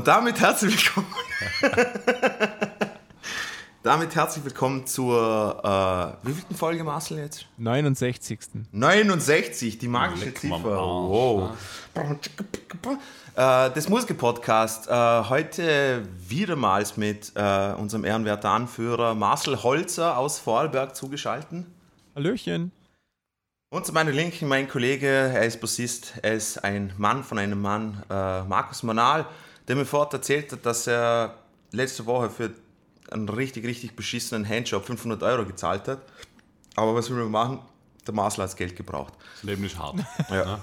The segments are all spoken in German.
Und damit herzlich willkommen. damit herzlich willkommen zur äh, wievielten Folge Marcel jetzt? 69. 69, die magische Leck Ziffer. Wow. Äh, das Musiker-Podcast. Äh, heute wiedermals mit äh, unserem ehrenwerten Anführer Marcel Holzer aus Vorarlberg zugeschaltet. Hallöchen. Und zu meiner Linken mein Kollege, er ist Bassist, er ist ein Mann von einem Mann, äh, Markus Manal, der mir vorher erzählt hat, dass er letzte Woche für einen richtig, richtig beschissenen Handjob 500 Euro gezahlt hat. Aber was will man machen? Der Marcel hat das Geld gebraucht. Das Leben ist hart. Ja.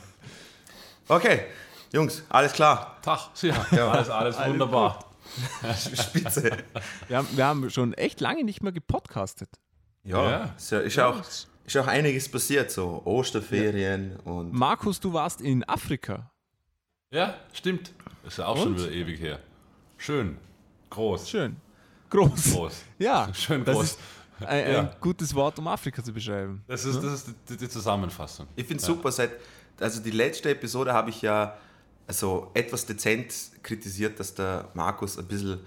Okay, Jungs, alles klar. Tag, ja. Alles, alles wunderbar. Spitze. Wir haben, wir haben schon echt lange nicht mehr gepodcastet. Ja, Ja. Ist, ja, ist, auch, ist auch einiges passiert, so Osterferien und Markus, du warst in Afrika. Ja, stimmt. Ist ja auch schon wieder ewig her. Schön. Groß. Schön. Groß. Groß. Ja, Schön das groß. ist ein, ein Ja. gutes Wort, um Afrika zu beschreiben. Das ist, das ist die, die Zusammenfassung. Ich finde super, seit, also die letzte Episode habe ich ja also etwas dezent kritisiert, dass der Markus ein bisschen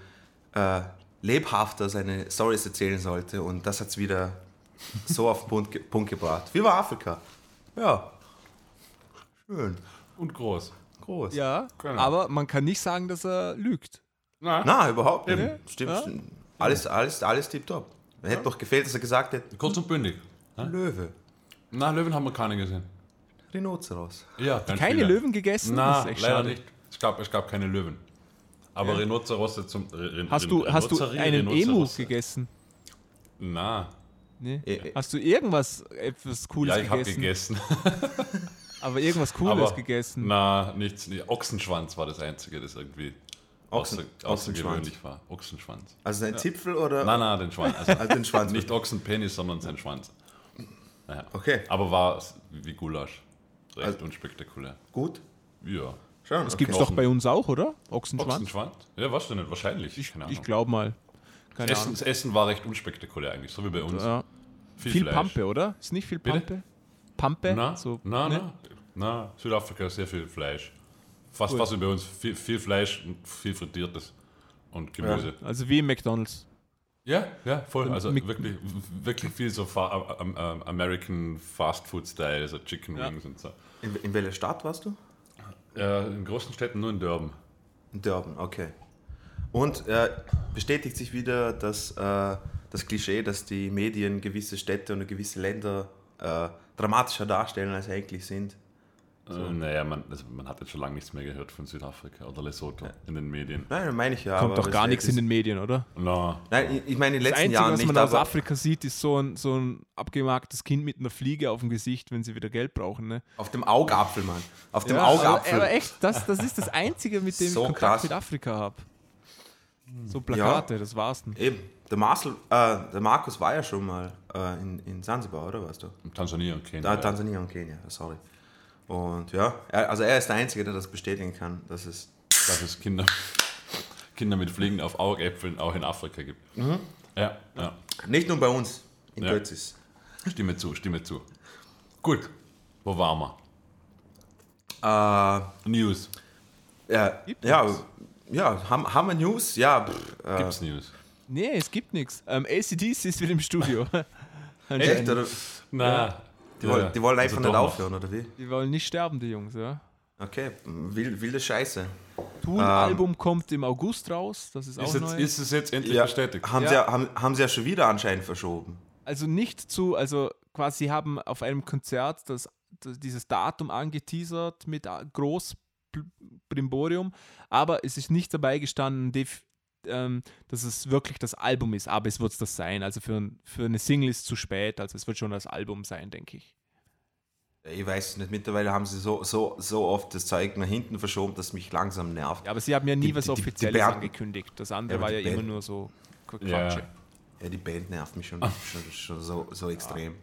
äh, lebhafter seine Stories erzählen sollte und das hat es wieder so auf den Punkt, Punkt gebracht. Wie war Afrika? Ja. Schön. Und groß. Groß. Ja, Genau. aber man kann nicht sagen, dass er lügt. Na, Na, überhaupt nicht. Eben. Stimmt. Ja. stimmt. Alles, alles, alles tipptopp. Hätte doch gefehlt, dass er gesagt hätte, kurz und bündig. Löwe, Na, Löwen haben wir keine gesehen. Rhinoceros. Ja, Keine viele. Löwen gegessen? Na, das ist echt leider schade. nicht. Es gab, es gab keine Löwen. Aber Rhinozerosse zum. Re, Hast du, hast du einen Emu gegessen? Na, Nee. Eh, Hast du irgendwas etwas Cooles ja, ich habe gegessen? gegessen. Aber irgendwas Cooles Aber gegessen. Na, nichts. Nee, Ochsenschwanz war das Einzige, das irgendwie Ochsen- außer, außergewöhnlich war. Ochsenschwanz. Also ein Zipfel oder Nein, nein, den Schwanz. Also also den Schwanz? nicht Ochsenpenis, sondern sein Schwanz. Naja. Okay, Aber war wie Gulasch. Recht Also- unspektakulär. gut. Ja. Schön. Das okay. gibt's doch bei uns auch, oder? Ochsenschwanz? Ochsenschwanz? Ja, weißt du nicht, wahrscheinlich. Ich, ich glaube mal. Keine Essen, Ahnung. das Essen war recht unspektakulär eigentlich, so wie bei uns. Ja. Viel, Viel. Pampe, oder? Ist nicht viel Bitte? Pampe? Na, so, na, ne? na, na, Südafrika sehr viel Fleisch. Fast, Cool. fast wie bei uns. Viel, viel Fleisch und viel Frittiertes. Und Gemüse. Also wie im McDonalds. Ja, ja, voll. Also wirklich, wirklich viel so fa American Fast Food Style, so Chicken Ja. Wings und so. In, in welcher Stadt warst du? Äh, in großen Städten nur in Durban. In Durban, okay. Und äh, bestätigt sich wieder das, äh, das Klischee, dass die Medien gewisse Städte und gewisse Länder äh, dramatischer darstellen, als sie eigentlich sind. Äh, naja, man, also man hat jetzt schon lange nichts mehr gehört von Südafrika oder Lesotho in den Medien. Nein, meine ich ja. Kommt aber doch gar es- nichts in den Medien, oder? Na, Nein, ich- meine in den Das letzten Einzige, Jahren was nicht, man aus Afrika sieht, ist so ein, so ein abgemagtes Kind mit einer Fliege auf dem Gesicht, wenn sie wieder Geld brauchen. Ne? auf dem Augapfel, Mann. Auf dem Ja, aber, Augapfel. aber echt, das, das ist das Einzige, mit dem So ich Kontakt krass. mit Afrika habe. So Plakate, das war's dann. Eben. Der, Marcel, äh, der Markus war ja schon mal äh, in, in Zanzibar, oder weißt du? Tansania und Kenia. Ah, Tansania und Kenia, sorry. Und ja, er, also er ist der Einzige, der das bestätigen kann, dass es dass es Kinder, Kinder mit Fliegen auf Augäpfeln auch in Afrika gibt. Ja, ja. nicht nur bei uns in Ja. Götzis. Stimme zu, stimme zu. Gut, wo waren wir? Äh, News. ja, ja, ja haben, haben wir News? Ja, pff, äh, Gibt's News? Nee, es gibt nichts. Ähm, ACDC ist wieder im Studio. echt? Oder? Na, Die, wollen, die wollen einfach also nicht aufhören, oder wie? Die wollen nicht sterben, die Jungs, ja. Okay, wild, wilde Scheiße. Tool-Album kommt im August raus, das ist auch Ist, jetzt, neu. ist es jetzt endlich Ja, bestätigt? haben, Ja. Sie, ja- haben, haben sie ja schon wieder anscheinend verschoben. also nicht zu, also quasi haben auf einem Konzert das, das, dieses Datum angeteasert mit a- groß Bl- Brimborium, aber es ist nicht dabei gestanden, def, ähm, dass es wirklich das Album ist, aber es wird es das sein. Also für, ein- für eine Single ist es zu spät, also es wird schon das Album sein, denke ich. Ich weiß es nicht, mittlerweile haben sie so, so, so oft das Zeug nach hinten verschoben, dass mich langsam nervt. Ja, aber sie haben ja nie Die- was die- die- die Offizielles Band- angekündigt. Das andere Ja, war ja die immer Band- nur so Quatsche. Ja. Ja, die Band nervt mich schon, schon, schon so, so extrem.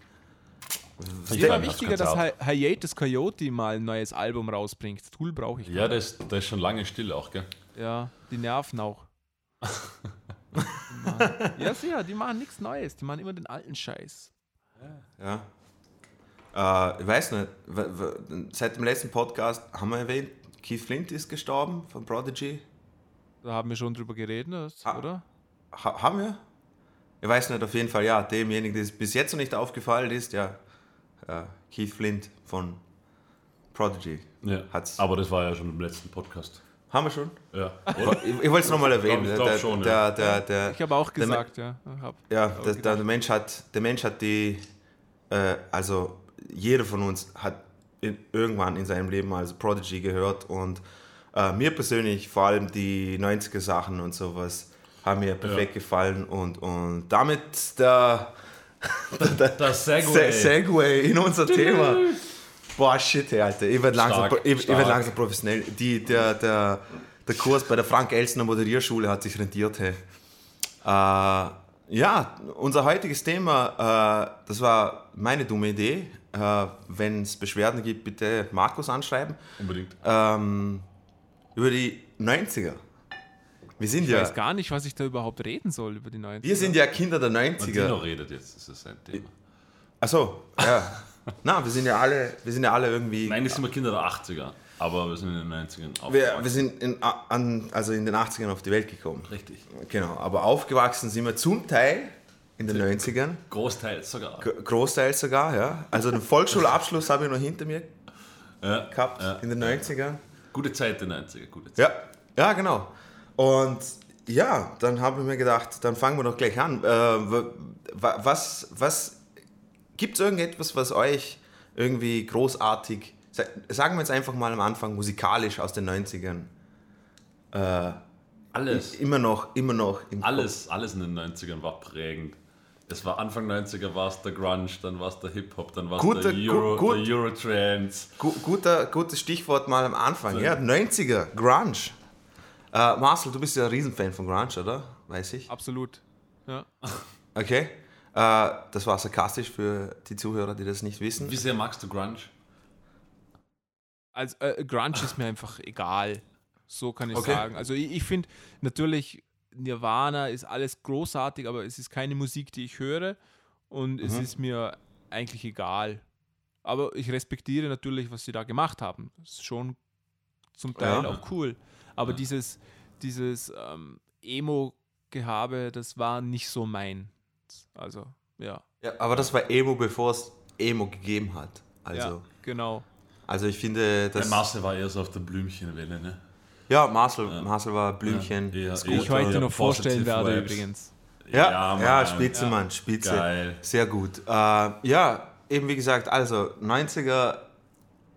War fand das wichtiger, dass. Hi- Hiatus Coyote mal ein neues Album rausbringt. Tool brauche ich. Ja, das, das ist schon lange still auch, gell? Ja, die nerven auch. Ja, sicher, die machen nichts Neues. Die machen immer den alten Scheiß. Ja. Äh, ich weiß nicht, seit dem letzten Podcast haben wir erwähnt, Keith Flint ist gestorben von Prodigy. Da haben wir schon drüber geredet, Ah. oder? Ha haben wir? Ich weiß nicht, auf jeden Fall, ja, demjenigen, der es bis jetzt noch nicht aufgefallen ist, ja, äh, Keith Flint von Prodigy. Ja. Hat's. Aber das war ja schon im letzten Podcast. Haben wir schon? Ja. Ich, ich wollte es nochmal erwähnen. Ich glaub- der, ich glaub schon, der, ja. der, der, Ich habe auch der- gesagt, ja. Hab. Ja, der, der, der, Mensch hat, der Mensch hat die, äh, also jeder von uns hat in, irgendwann in seinem Leben also Prodigy gehört und äh, mir persönlich vor allem die 90er Sachen und sowas haben mir perfekt gefallen und, und damit der, der, Das Se Segway in unser Thema. Boah, shit, Alter. Ich werde langsam, Stark, ich, ich werd langsam professionell. Die, der, der, der Kurs bei der Frank-Elsner Moderierschule hat sich rentiert. Hey. Äh, ja, unser heutiges Thema, äh, das war meine dumme Idee. Äh, Wenn es Beschwerden gibt, bitte Markus anschreiben. Unbedingt. Ähm, über die 90er. Wir sind Ich ja, weiß gar nicht, was ich da überhaupt reden soll über die 90er. wir sind ja Kinder der Martino 90er. redet jetzt, das ist sein Thema. Achso, ja. Na, wir sind ja alle, wir sind ja alle irgendwie. Nein, das sind wir Kinder der 80er, aber wir sind in den 90ern Wir, aufgewachsen. wir sind in, an, also in den 80ern auf die Welt gekommen. Richtig. Genau, aber aufgewachsen sind wir zum Teil in den 90ern, Großteils sogar. Großteils sogar, ja. Also den Volksschulabschluss habe ich noch hinter mir Ja, gehabt ja. in den 90ern. Gute Zeit der 90er, gute Zeit. Ja, ja, genau. Und ja, dann habe ich mir gedacht, dann fangen wir doch gleich an. Äh, wa- wa- was was gibt es irgendetwas, was euch irgendwie großartig, sa- sagen wir jetzt einfach mal am Anfang, musikalisch aus den 90ern, äh, Alles, immer noch, immer noch im alles, alles in den 90ern war prägend. Es war Anfang 90er war es der Grunge, dann war es der Hip-Hop, dann war es der Euro, gu- gut. der Eurotrance. Gu guter, gutes Stichwort mal am Anfang. Ja, 90er, Grunge. Äh, Marcel, du bist ja ein Riesenfan von Grunge, oder? Weiß ich. Absolut. Ja. Okay. Äh, das war sarkastisch für die Zuhörer, die das nicht wissen. Wie sehr magst du Grunge? Also äh, Grunge ist mir einfach egal. So kann ich Okay. sagen. Also ich, ich finde natürlich Nirvana ist alles großartig, aber es ist keine Musik, die ich höre und es Mhm. ist mir eigentlich egal. Aber ich respektiere natürlich, was sie da gemacht haben. Das ist schon zum Teil Ja. auch cool. Aber Ja. dieses, dieses ähm, Emo-Gehabe, das war nicht so mein. Also, ja. Ja, aber das war Emo, bevor es Emo gegeben hat. Also, ja, genau. also ich finde, Der das. Marcel war eher so auf der Blümchenwelle, ne? Ja, Marcel, Ja. Marcel war Blümchen. Ja, eher- ich heute der noch vorstellen werde Vibes. übrigens. Ja, ja, Mann. Spitze, Ja. Mann, Spitze. Geil. Sehr gut. Äh, ja, eben wie gesagt, also 90er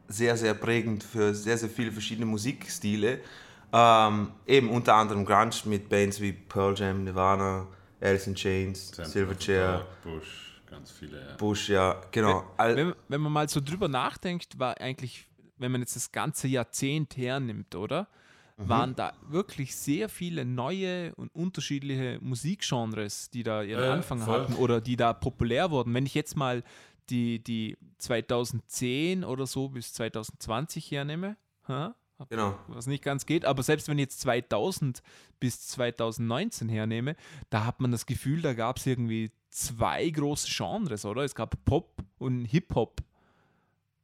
sehr, sehr prägend für sehr, sehr viele verschiedene Musikstile. Ähm, eben unter anderem Grunge mit Bands wie Pearl Jam, Nirvana, Alice in Chains, Silverchair, Bush, ganz viele. Ja. Bush, ja, genau. All, Wenn, wenn man mal so drüber nachdenkt, war eigentlich, wenn man jetzt das ganze Jahrzehnt hernimmt, oder? Mhm. Waren da wirklich sehr viele neue und unterschiedliche Musikgenres, die da ihren Ja, Anfang voll. hatten oder die da populär wurden. Wenn ich jetzt mal die, die 2010 oder so bis 2020 hernehme, ha? Genau. was nicht ganz geht, aber selbst wenn ich jetzt 2000 bis 2019 hernehme, da hat man das Gefühl, da gab es irgendwie zwei große Genres, oder? Es gab Pop und Hip-Hop.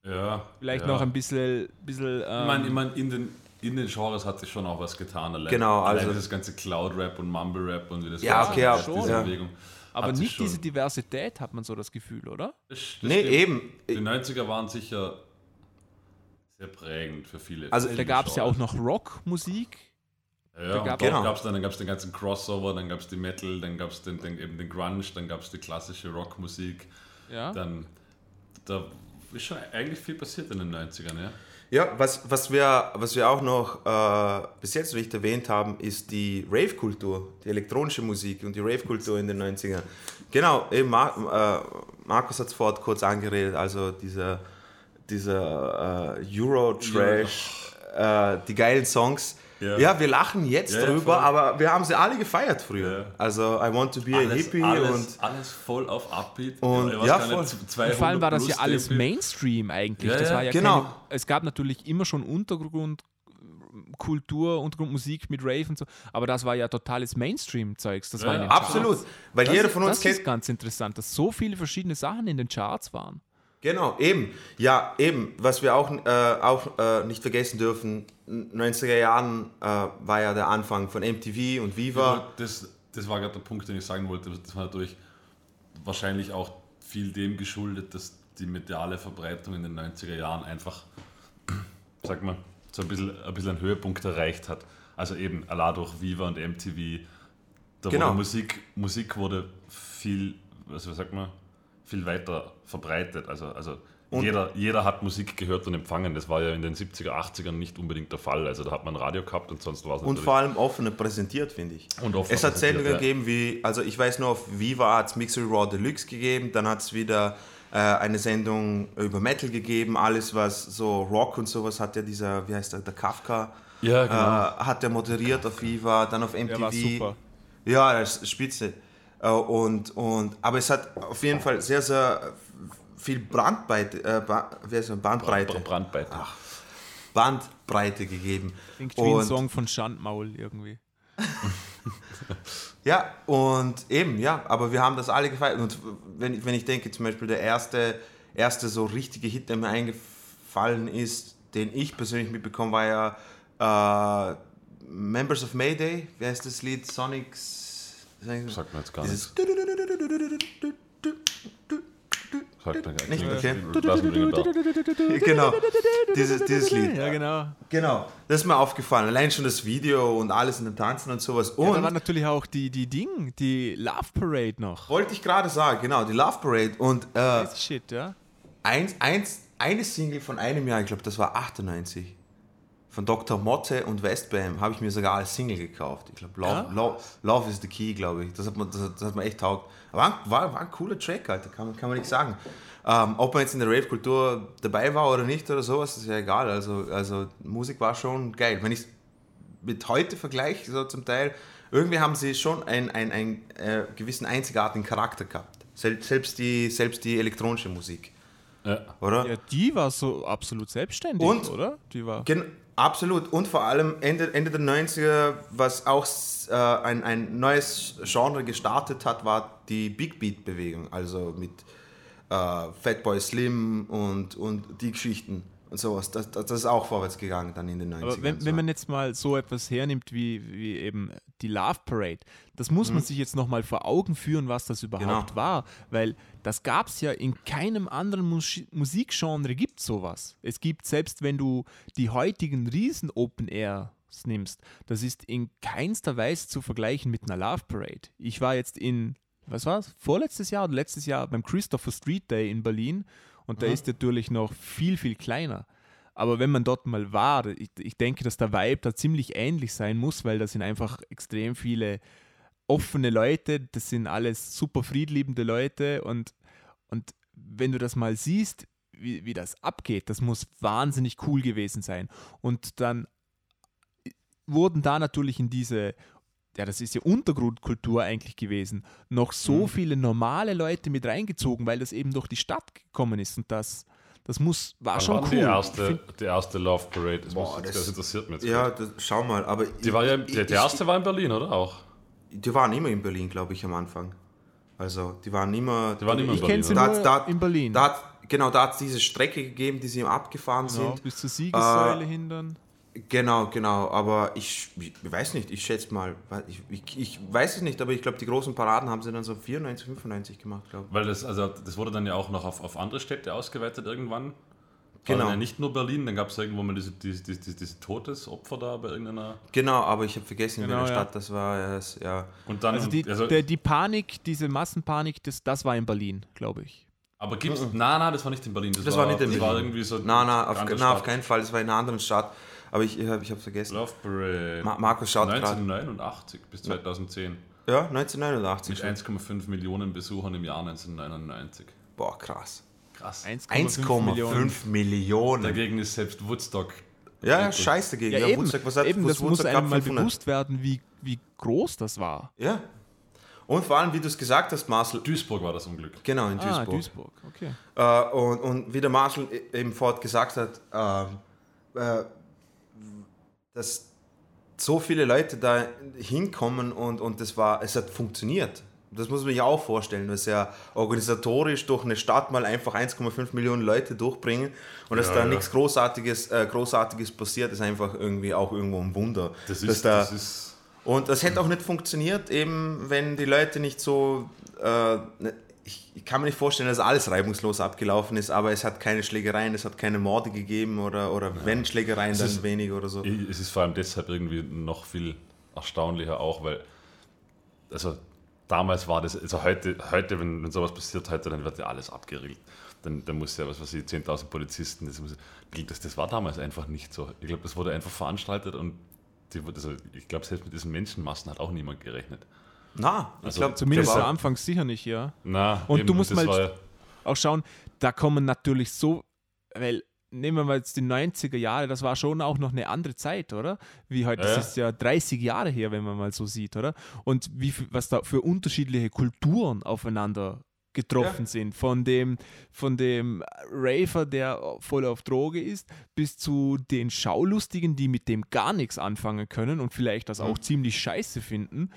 ja Vielleicht ja. noch ein bisschen, bisschen ähm, Ich meine, ich mein, in, den, in den Genres hat sich schon auch was getan. Allein, Genau, allein also- dieses ganze Cloud-Rap und Mumble-Rap und wie das Ja, Ganze okay, heißt, aber- diese ja. Bewegung. aber nicht schon- diese Diversität, hat man so das Gefühl, oder? Das, das Nee, stimmt. eben. Die 90er waren sicher sehr prägend für viele. Also, Da gab es ja auch noch Rockmusik. Ja, da gab- Genau. gab's dann, dann gab es den ganzen Crossover, dann gab es die Metal, dann gab es den, den, eben den Grunge, dann gab es die klassische Rockmusik. Ja. Dann, da ist schon eigentlich viel passiert in den 90ern, ja. Ja, was, was, wir, was wir auch noch äh, bis jetzt nicht erwähnt haben, ist die Rave-Kultur, die elektronische Musik und die Rave-Kultur in den 90ern. Genau, eben Mar äh, Markus hat es vorhin kurz angeredet, also dieser, dieser äh, Euro-Trash, äh, die geilen Songs. Ja. Ja. wir lachen jetzt Ja, ja, drüber, voll. aber wir haben sie alle gefeiert früher. Ja. Also I Want to Be a Hippie alles, und alles voll auf Upbeat. Und- ja, voll. nicht, 200 Und vor allem war das ja alles. Mainstream eigentlich. Ja, das ja, war ja genau. keine, es gab natürlich immer schon Untergrund, Kultur, Untergrundmusik mit Rave und so, aber das war ja totales Mainstream-Zeugs. Das Ja, war absolut, Charts. weil Das, jeder von uns das kennt ist ganz interessant, dass so viele verschiedene Sachen in den Charts waren. Genau, eben. Ja, eben. Was wir auch, äh, auch äh, nicht vergessen dürfen, 90er Jahren äh, war ja der Anfang von MTV und Viva. Das, das war gerade der Punkt, den ich sagen wollte. Das war natürlich wahrscheinlich auch viel dem geschuldet, dass die mediale Verbreitung in den 90er Jahren einfach, sag mal, so ein bisschen, ein bisschen einen Höhepunkt erreicht hat. Also eben allein durch Viva und MTV. Da Genau. wurde Musik, Musik wurde viel, also was sagt man, viel weiter verbreitet. Also, also jeder, jeder hat Musik gehört und empfangen. Das war ja in den 70er, 80ern nicht unbedingt der Fall. Also da hat man ein Radio gehabt und sonst war es Und vor allem offener präsentiert, finde ich. Und offener es hat Sendungen ja. gegeben wie, also ich weiß nur, auf Viva hat es Mixery Raw Deluxe gegeben, dann hat es wieder äh, eine Sendung über Metal gegeben, alles was so Rock und sowas hat ja dieser, wie heißt der, der Kafka, Ja, äh, genau. hat er moderiert auf Viva, dann auf MTV. Der war super. Ja, das ist spitze. Äh, Und, und, aber es hat auf jeden Fall sehr, sehr viel Brandbreite, äh, Ba- wie heißt das? Bandbreite, Brandbeite. Bandbreite gegeben. Klingt wie ein Und- Song von Schandmaul irgendwie. Ja, und eben, ja, aber wir haben das alle gefeiert. Und wenn, ich- wenn ich denke, zum Beispiel der erste, erste so richtige Hit, der mir eingefallen ist, den ich persönlich mitbekommen, war ja äh, Members of Mayday. Wie heißt das Lied? Sonics. Sagt mir jetzt gar Dieses Sagt mir gar Nicht, nichts. okay. Da. genau, dieses, dieses Lied. Ja, genau. Genau, das ist mir aufgefallen. Allein schon das Video und alles in dem Tanzen und sowas. Ja, Und da war natürlich auch die, die Ding, die Love Parade noch. wollte ich gerade sagen, genau, die Love Parade. Und äh, Shit, ja. eins, eins, eine Single von einem Jahr, ich glaube, das war 98, von Dr. Motte und Westbam, habe ich mir sogar als Single gekauft. Ich glaube, Love, Ja? Love, Love is the Key, glaube ich. Das hat, man, das, hat- das hat mir echt taugt. War, war, war ein cooler Track, Alter, kann, man- kann man nicht sagen. Ähm, ob man jetzt in der Rave-Kultur dabei war oder nicht oder sowas, ist ja egal. Also, also Musik war schon geil. Wenn ich es mit heute vergleiche, so zum Teil, irgendwie haben sie schon einen, einen, einen äh, gewissen einzigartigen Charakter gehabt. Sel selbst, die, selbst die elektronische Musik, Ja. oder? Ja, die war so absolut selbstständig, Und? oder? Die war. Gen absolut. Und vor allem Ende, Ende der 90er, was auch äh, ein, ein neues Genre gestartet hat, war die Big Beat-Bewegung. Also mit äh, Fatboy Slim und, und die Geschichten und sowas. Das, das ist auch vorwärts gegangen dann in den 90ern. Aber wenn, so. wenn man jetzt mal so etwas hernimmt wie, wie eben die Love Parade, das muss man sich jetzt nochmal vor Augen führen, was das überhaupt Mhm. Genau. war. Weil das gab es ja in keinem anderen Mus Musikgenre gibt sowas. Es gibt, selbst wenn du die heutigen riesen Open Airs nimmst, das ist in keinster Weise zu vergleichen mit einer Love Parade. Ich war jetzt in, was war es, vorletztes Jahr oder letztes Jahr beim Christopher Street Day in Berlin und der ist natürlich noch viel, viel kleiner. Aber wenn man dort mal war, ich, ich denke, dass der Vibe da ziemlich ähnlich sein muss, weil da sind einfach extrem viele offene Leute, das sind alles super friedliebende Leute und, und wenn du das mal siehst, wie, wie das abgeht, das muss wahnsinnig cool gewesen sein. Und dann wurden da natürlich in diese, ja, das ist ja Untergrundkultur eigentlich gewesen, noch so Mhm. viele normale Leute mit reingezogen, weil das eben durch die Stadt gekommen ist und das, das muss, war Wann schon war cool. die Ich erste, find- die erste Love Parade? Das, Boah, muss, das, das- interessiert mich jetzt. ja, das, schau mal. Aber Die, war ja, die, die erste war in Berlin, oder auch? Die waren immer in Berlin, glaube ich, am Anfang. Also, die waren immer. Die waren immer in ich Berlin, kenne sie? Da nur da- in Berlin. Da hat, genau, da hat es diese Strecke gegeben, die sie abgefahren genau, sind. bis zur Siegessäule Äh, hindern. Genau, genau. Aber ich, ich weiß nicht, ich schätze mal, ich, ich, ich weiß es nicht, aber ich glaube, die großen Paraden haben sie dann so 94, 95 gemacht, glaube Weil das, also, das wurde dann ja auch noch auf, auf andere Städte ausgeweitet irgendwann. War Genau. Ja nicht nur Berlin, dann gab es irgendwo mal diese, diese, diese, diese, diese Todesopfer da bei irgendeiner. ich. Genau, aber ich habe vergessen, in Genau, welcher ja. Stadt das war. Ja, es- ja. Und dann, Also die, also, der, die Panik, diese Massenpanik, das, das war in Berlin, glaube ich. aber gibt's. Nein, nein, das war nicht in Berlin. Das, Das war nicht in das Berlin. war irgendwie so. Na, na, auf, na, auf keinen Fall, das war in einer anderen Stadt. Aber ich, ich habe ich vergessen. Love Parade. Ma Markus schaut gerade. 1989 bis 2010. Ja, 1989 Mit schon. 1,5 Millionen Besuchern im Jahr 1999. Boah, krass. Krass. 1,5 Millionen. Dagegen ist selbst Woodstock. Ja, ja, scheiß dagegen. Ja, Ja, eben, Woodstock, was hat, eben was das muss Woodstock einem gehabt? mal 500? bewusst werden, wie, wie groß das war. Ja. Und vor allem, wie du es gesagt hast, Marcel, Duisburg war das Unglück. genau, in Ah, Duisburg. Duisburg, okay. Äh, und, und wie der Marshall e- eben fort gesagt hat, ähm, äh, dass so viele Leute da hinkommen und, und das war, es hat funktioniert. Das muss man sich auch vorstellen, dass ja organisatorisch durch eine Stadt mal einfach 1,5 Millionen Leute durchbringen und dass Ja, da ja. nichts Großartiges, äh, Großartiges passiert, ist einfach irgendwie auch irgendwo ein Wunder. Das ist, da, das ist und das hätte auch nicht funktioniert, eben wenn die Leute nicht so. Äh, ne- ich, ich kann mir nicht vorstellen, dass alles reibungslos abgelaufen ist, aber es hat keine Schlägereien, es hat keine Morde gegeben oder, oder wenn Schlägereien, Es dann ist- wenig oder so. Es ist vor allem deshalb irgendwie noch viel erstaunlicher auch, weil, also damals war das, also heute, heute wenn, wenn sowas passiert, heute, dann wird ja alles abgeriegelt. Dann, dann muss ja, was weiß ich, 10.000 Polizisten, das, muss, das, das war damals einfach nicht so. Ich glaube, das wurde einfach veranstaltet und die, also ich glaube, selbst mit diesen Menschenmassen hat auch niemand gerechnet. Na, ich Also glaube Zumindest glaub am Anfang sicher nicht, ja. Na, Und du musst mal- ja- Auch schauen, da kommen natürlich so, weil nehmen wir mal jetzt die 90er Jahre, das war schon auch noch eine andere Zeit, oder? Wie heute, Ja, ja. das ist ja 30 Jahre her, wenn man mal so sieht, oder? Und wie, viel- was da für unterschiedliche Kulturen aufeinander getroffen sind. Von dem, von dem Raver, der voll auf Droge ist, bis zu den Schaulustigen, die mit dem gar nichts anfangen können und vielleicht das auch ziemlich scheiße finden.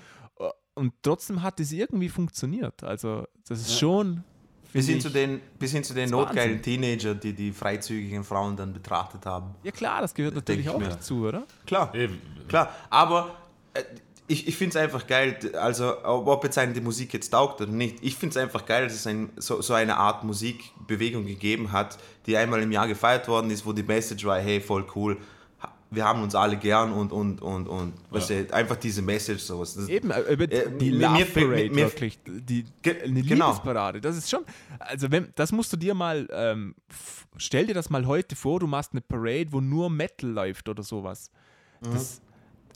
Und trotzdem hat es irgendwie funktioniert. Also, das ist schon. bis, hin zu den, bis hin zu den notgeilen Wahnsinn. Teenager, die die freizügigen Frauen dann betrachtet haben. Ja, klar, das gehört natürlich ich auch mir. dazu, oder? Klar. eh, Klar, aber äh, ich, ich finde es einfach geil, also ob jetzt einem die Musik jetzt taugt oder nicht, ich finde es einfach geil, dass es ein, so, so eine Art Musikbewegung gegeben hat, die einmal im Jahr gefeiert worden ist, wo die Message war, hey, voll cool, wir haben uns alle gern und, und, und, und weißt du, einfach diese Message sowas. Das, Eben, äh, über Äh, die mir- Love mir Parade mir- wirklich. Die, Ge- eine genau. Liebesparade. Das ist schon, also wenn, das musst du dir mal, ähm, f- stell dir das mal heute vor, du machst eine Parade, wo nur Metal läuft oder sowas. Das,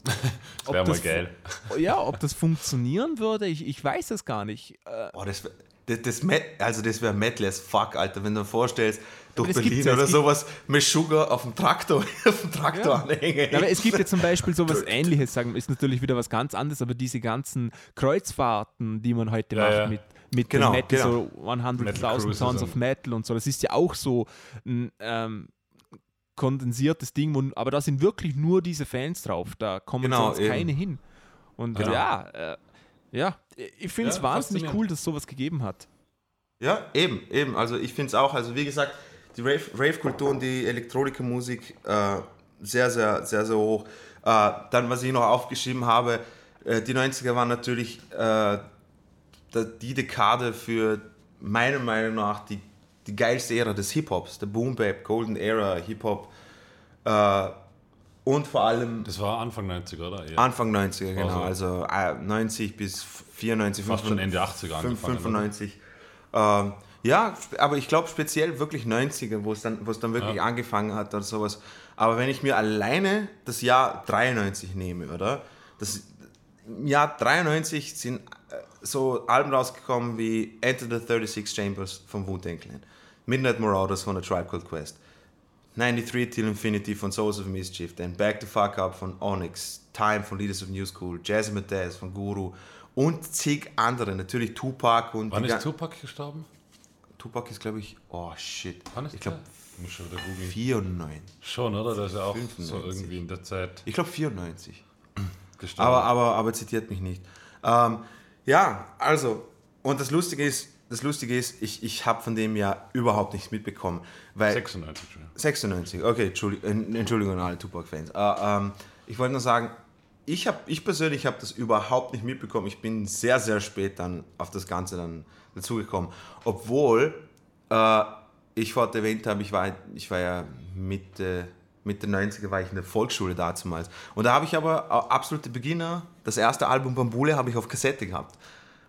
das ob wäre mal das- geil. Ja, ob das funktionieren würde, ich, ich weiß es gar nicht. Äh, Boah, das, das, das, also das wäre Metal as fuck, Alter, wenn du dir vorstellst, durch Berlin ja, oder sowas mit Sugar auf dem Traktor, auf dem Traktor Ja. anhängen. Ja, aber es gibt ja zum Beispiel sowas ähnliches, sagen, ist natürlich wieder was ganz anderes, aber diese ganzen Kreuzfahrten, die man heute macht mit, mit Genau, Metal, genau. so 100.000 Metal Cruises Tons of Metal und so, das ist ja auch so ein ähm, kondensiertes Ding, wo, aber da sind wirklich nur diese Fans drauf, da kommen Genau, sonst eben. keine hin. Und Genau. ja, äh, ja, ich finde es wahnsinnig cool, dass es sowas gegeben hat. Ja, eben, eben. Also ich finde es auch, also wie gesagt, die Rave- Rave-Kultur und die Elektronikermusik äh, sehr, sehr, sehr, sehr hoch. Äh, dann, was ich noch aufgeschrieben habe, äh, die 90er waren natürlich äh, die Dekade für meiner Meinung nach die, die geilste Ära des Hip-Hops, der Boom Bap, Golden Era, Hip-Hop äh, und vor allem Das war Anfang 90er, oder? Ja. Anfang 90er, genau, Also- also äh, 90 bis 94, Fast schon Ende 80er Fünf- angefangen, 95. Ja, aber ich glaube speziell wirklich 90er, wo es dann, wo es dann wirklich Ja. angefangen hat oder sowas. Aber wenn ich mir alleine das Jahr 93 nehme, oder? Das im Jahr 93 sind äh, so Alben rausgekommen wie Enter the 36 Chambers von Wu-Tang Clan, Midnight Marauders von The Tribe Called Quest, 93 Till Infinity von Souls of Mischief, dann Back the Fuck Up von Onyx, Time von Leaders of New School, Jazzy Mataz von Guru und zig andere. Natürlich Tupac und Wann ist Tupac gestorben? Tupac ist, glaube ich, oh shit. Wann ist Ich glaube? Muss schon wieder googeln. 94. Schon, oder? Das ist ja auch so 95. irgendwie in der Zeit Ich glaube 94. gestorben. Aber, aber, aber zitiert mich nicht. Ähm, ja, also, und das Lustige ist, das Lustige ist, ich, ich habe von dem ja überhaupt nichts mitbekommen. Weil 96, Entschuldigung. 96, okay, Entschuldigung, Entschuldigung an alle Tupac-Fans. Äh, ähm, ich wollte nur sagen, ich, hab, ich persönlich habe das überhaupt nicht mitbekommen. Ich bin sehr, sehr spät dann auf das Ganze dann dazugekommen. Obwohl äh, ich vorhin erwähnt habe, ich war, ich war ja Mitte, Mitte 90er war ich in der Volksschule damals. Und da habe ich aber absolute Beginner, das erste Album Bambule habe ich auf Kassette gehabt.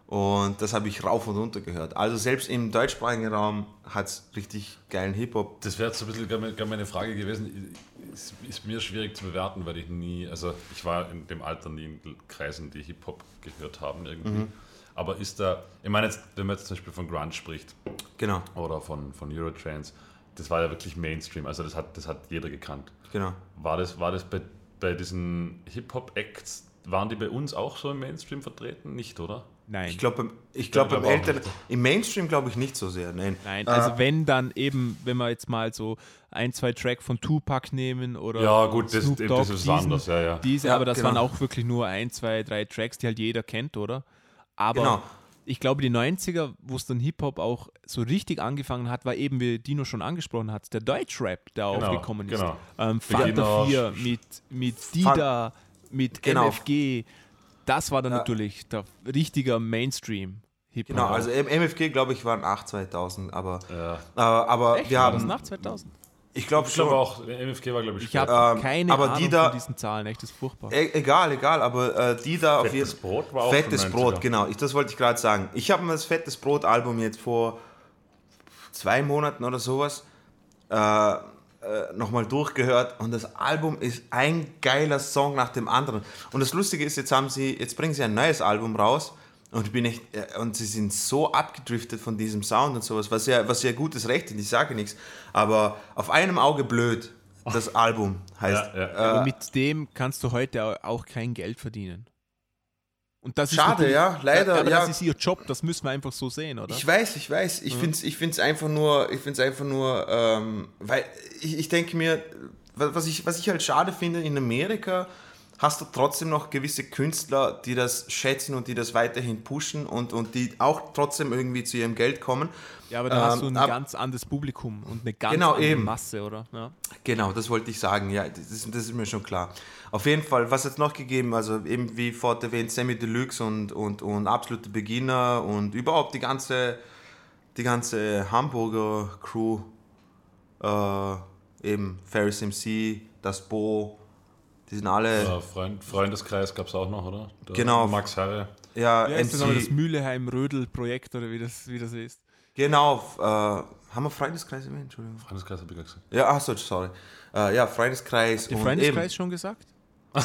Und das habe ich rauf und runter gehört. Also selbst im deutschsprachigen Raum hat es richtig geilen Hip-Hop. Das wäre jetzt so ein bisschen gar meine Frage gewesen. Ist, ist mir schwierig zu bewerten, weil ich nie, also ich war in dem Alter nie in Kreisen, die Hip-Hop gehört haben irgendwie. Mhm. Aber ist da, ich meine jetzt, wenn man jetzt zum Beispiel von Grunge spricht Genau, oder von, von Eurotrance, das war ja wirklich Mainstream, also das hat, das hat jeder gekannt. genau. War das, war das bei, bei diesen Hip-Hop-Acts, waren die bei uns auch so im Mainstream vertreten? Nicht, oder? Nein. Ich glaube, ich glaub, auch Eltern, im Mainstream glaube ich nicht so sehr. Nein, Nein, Äh, also wenn dann eben, wenn wir jetzt mal so ein, zwei Track von Tupac nehmen oder Ja, gut, das, Snoop das Dogg, ist was diesen- anderes, ja, ja. Diese, Ja, aber das genau. waren auch wirklich nur ein, zwei, drei Tracks, die halt jeder kennt, oder? Aber Genau. ich glaube, die 90er, wo es dann Hip-Hop auch so richtig angefangen hat, war eben, wie Dino schon angesprochen hat, der Deutschrap, der Genau, aufgekommen ist. genau. Ähm, Fanta 4 mit, mit Dida, mit Genau. MFG. Das war dann Ja. natürlich der richtiger Mainstream. Hip-Hop. Genau, also MFG, glaube ich, waren 8 2000, aber, Ja. äh, aber Echt? wir War das haben, nach 2000? ich glaube Ich schon, glaube auch, MFG war, glaube ich, Ich habe Ähm, keine aber Ahnung die da- von diesen Zahlen, echt, das ist furchtbar. e egal, egal, aber äh, die da auf Fettes jeden Brot war auch Fettes Brot, 90er. genau, ich, das wollte ich gerade sagen. Ich habe mir das Fettes Brot-Album jetzt vor zwei Monaten oder sowas äh, äh, nochmal durchgehört und das Album ist ein geiler Song nach dem anderen. Und das Lustige ist, jetzt haben sie, jetzt bringen sie ein neues Album raus und ich bin echt, äh, und sie sind so abgedriftet von diesem Sound und sowas, was ja, was ja gutes Recht ist, ich sage nichts, aber auf einem Auge blöd, das Album heißt. Ja, ja. Äh, mit dem kannst du heute au- auch kein Geld verdienen. Und das ist Schade, natürlich- ja, leider, Aber ja. das ist ihr Job, das müssen wir einfach so sehen, oder? Ich weiß, ich weiß. Ich finde es ich find's einfach nur, ich find's einfach nur, ähm, weil ich, ich denke mir, wa- was ich, was ich halt schade finde, in Amerika hast du trotzdem noch gewisse Künstler, die das schätzen und die das weiterhin pushen und, und die auch trotzdem irgendwie zu ihrem Geld kommen. Ja, aber da hast du Ähm, ein ab- ganz anderes Publikum und eine ganz Genau, andere eben. Masse, oder? Ja. Genau, das wollte ich sagen, ja, das ist, das ist mir schon klar. Auf jeden Fall, was jetzt noch gegeben, also eben wie vorhin erwähnt, Sammy Deluxe und, und, und absolute Beginner und überhaupt die ganze, die ganze Hamburger Crew, äh, eben Ferris MC, das Bo, die sind alle, Ja, Freund, Freundeskreis gab es auch noch, oder? Der Genau. Max Herre. ja, heißt das, nochmal, das MC, Mühleheim-Rödel-Projekt oder wie das, wie das ist? genau, äh, haben wir Freundeskreis erwähnt, Entschuldigung. Freundeskreis habe ich gesagt. Ja, ach so, sorry. Äh, ja, Freundeskreis Der und Freundeskreis eben, schon gesagt?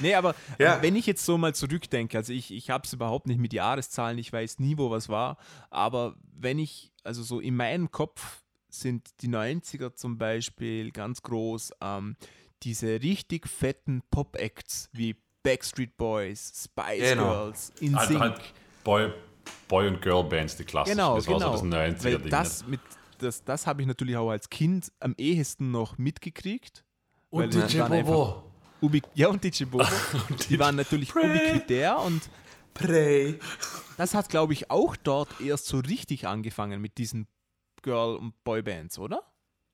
nee, aber Ja. ähm, wenn ich jetzt so mal zurückdenke, also ich, ich habe es überhaupt nicht mit Jahreszahlen, ich weiß nie, wo was war, aber wenn ich, also so in meinem Kopf sind die 90er zum Beispiel ganz groß, ähm, diese richtig fetten Pop-Acts wie Backstreet Boys, Spice Genau. Girls, In Halt, Sync. halt Boy, Boy und Girl Bands, die klassischen. Genau, das war genau. so das 90er Weil Ding. das, mit, das, das habe ich natürlich auch als Kind am ehesten noch mitgekriegt. und DJ Bobo. Ubi ja, und DJ Bobo. die waren natürlich ubiquitär und Prey. das hat, glaube ich, auch dort erst so richtig angefangen mit diesen Girl- und Boybands, oder?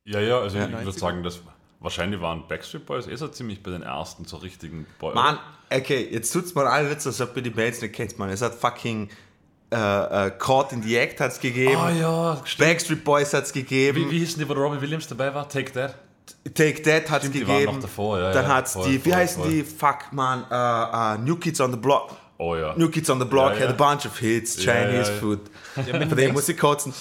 Ja, ja, also Ja. ich würde 90er. sagen, dass wahrscheinlich waren Backstreet Boys eh so ziemlich bei den ersten so richtigen Boy. Mann, okay, jetzt tut's mal alle nicht so, als ob ihr die Bands nicht kennt, man. Es hat fucking äh, äh, Caught in the Act hat's gegeben, Ah ja, Backstreet Boys hat's gegeben, wie, wie hießen die, wo Robbie Williams dabei war? Take That? Take That hat's Stimmt, die waren gegeben. noch davor, ja, Dann ja, hat's voll, die, wie voll, heißen voll. die? Fuck, man, äh, äh, New Kids on the Block. Oh ja. New Kids on the Block Ja, ja. had a bunch of hits, Chinese ja, ja. food. Von dem muss ich kotzen.